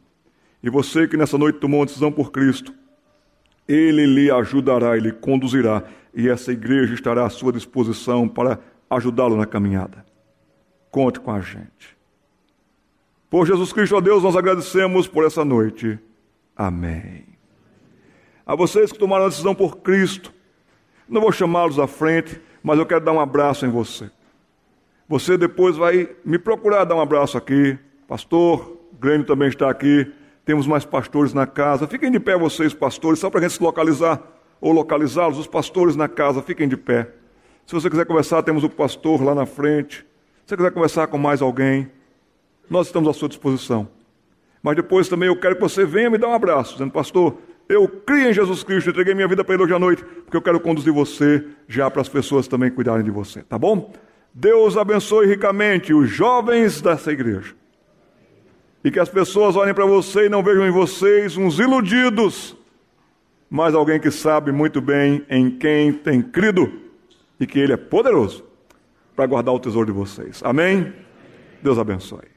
E você que nessa noite tomou uma decisão por Cristo, Ele lhe ajudará e lhe conduzirá, e essa igreja estará à sua disposição para ajudá-lo na caminhada. Conte com a gente. Por Jesus Cristo, ó Deus, nós agradecemos por essa noite. Amém. A vocês que tomaram a decisão por Cristo, não vou chamá-los à frente, mas eu quero dar um abraço em você. Você depois vai me procurar dar um abraço aqui. Pastor, Grêmio também está aqui. Temos mais pastores na casa. Fiquem de pé vocês, pastores, só para a gente se localizar ou localizá-los. Os pastores na casa, fiquem de pé. Se você quiser conversar, temos o pastor lá na frente. Se você quiser conversar com mais alguém, nós estamos à sua disposição. Mas depois também eu quero que você venha me dar um abraço, dizendo, pastor, eu criei em Jesus Cristo, entreguei minha vida para Ele hoje à noite, porque eu quero conduzir você já para as pessoas também cuidarem de você, tá bom? Deus abençoe ricamente os jovens dessa igreja. E que as pessoas olhem para você e não vejam em vocês uns iludidos, mas alguém que sabe muito bem em quem tem crido e que Ele é poderoso para guardar o tesouro de vocês. Amém? Deus abençoe.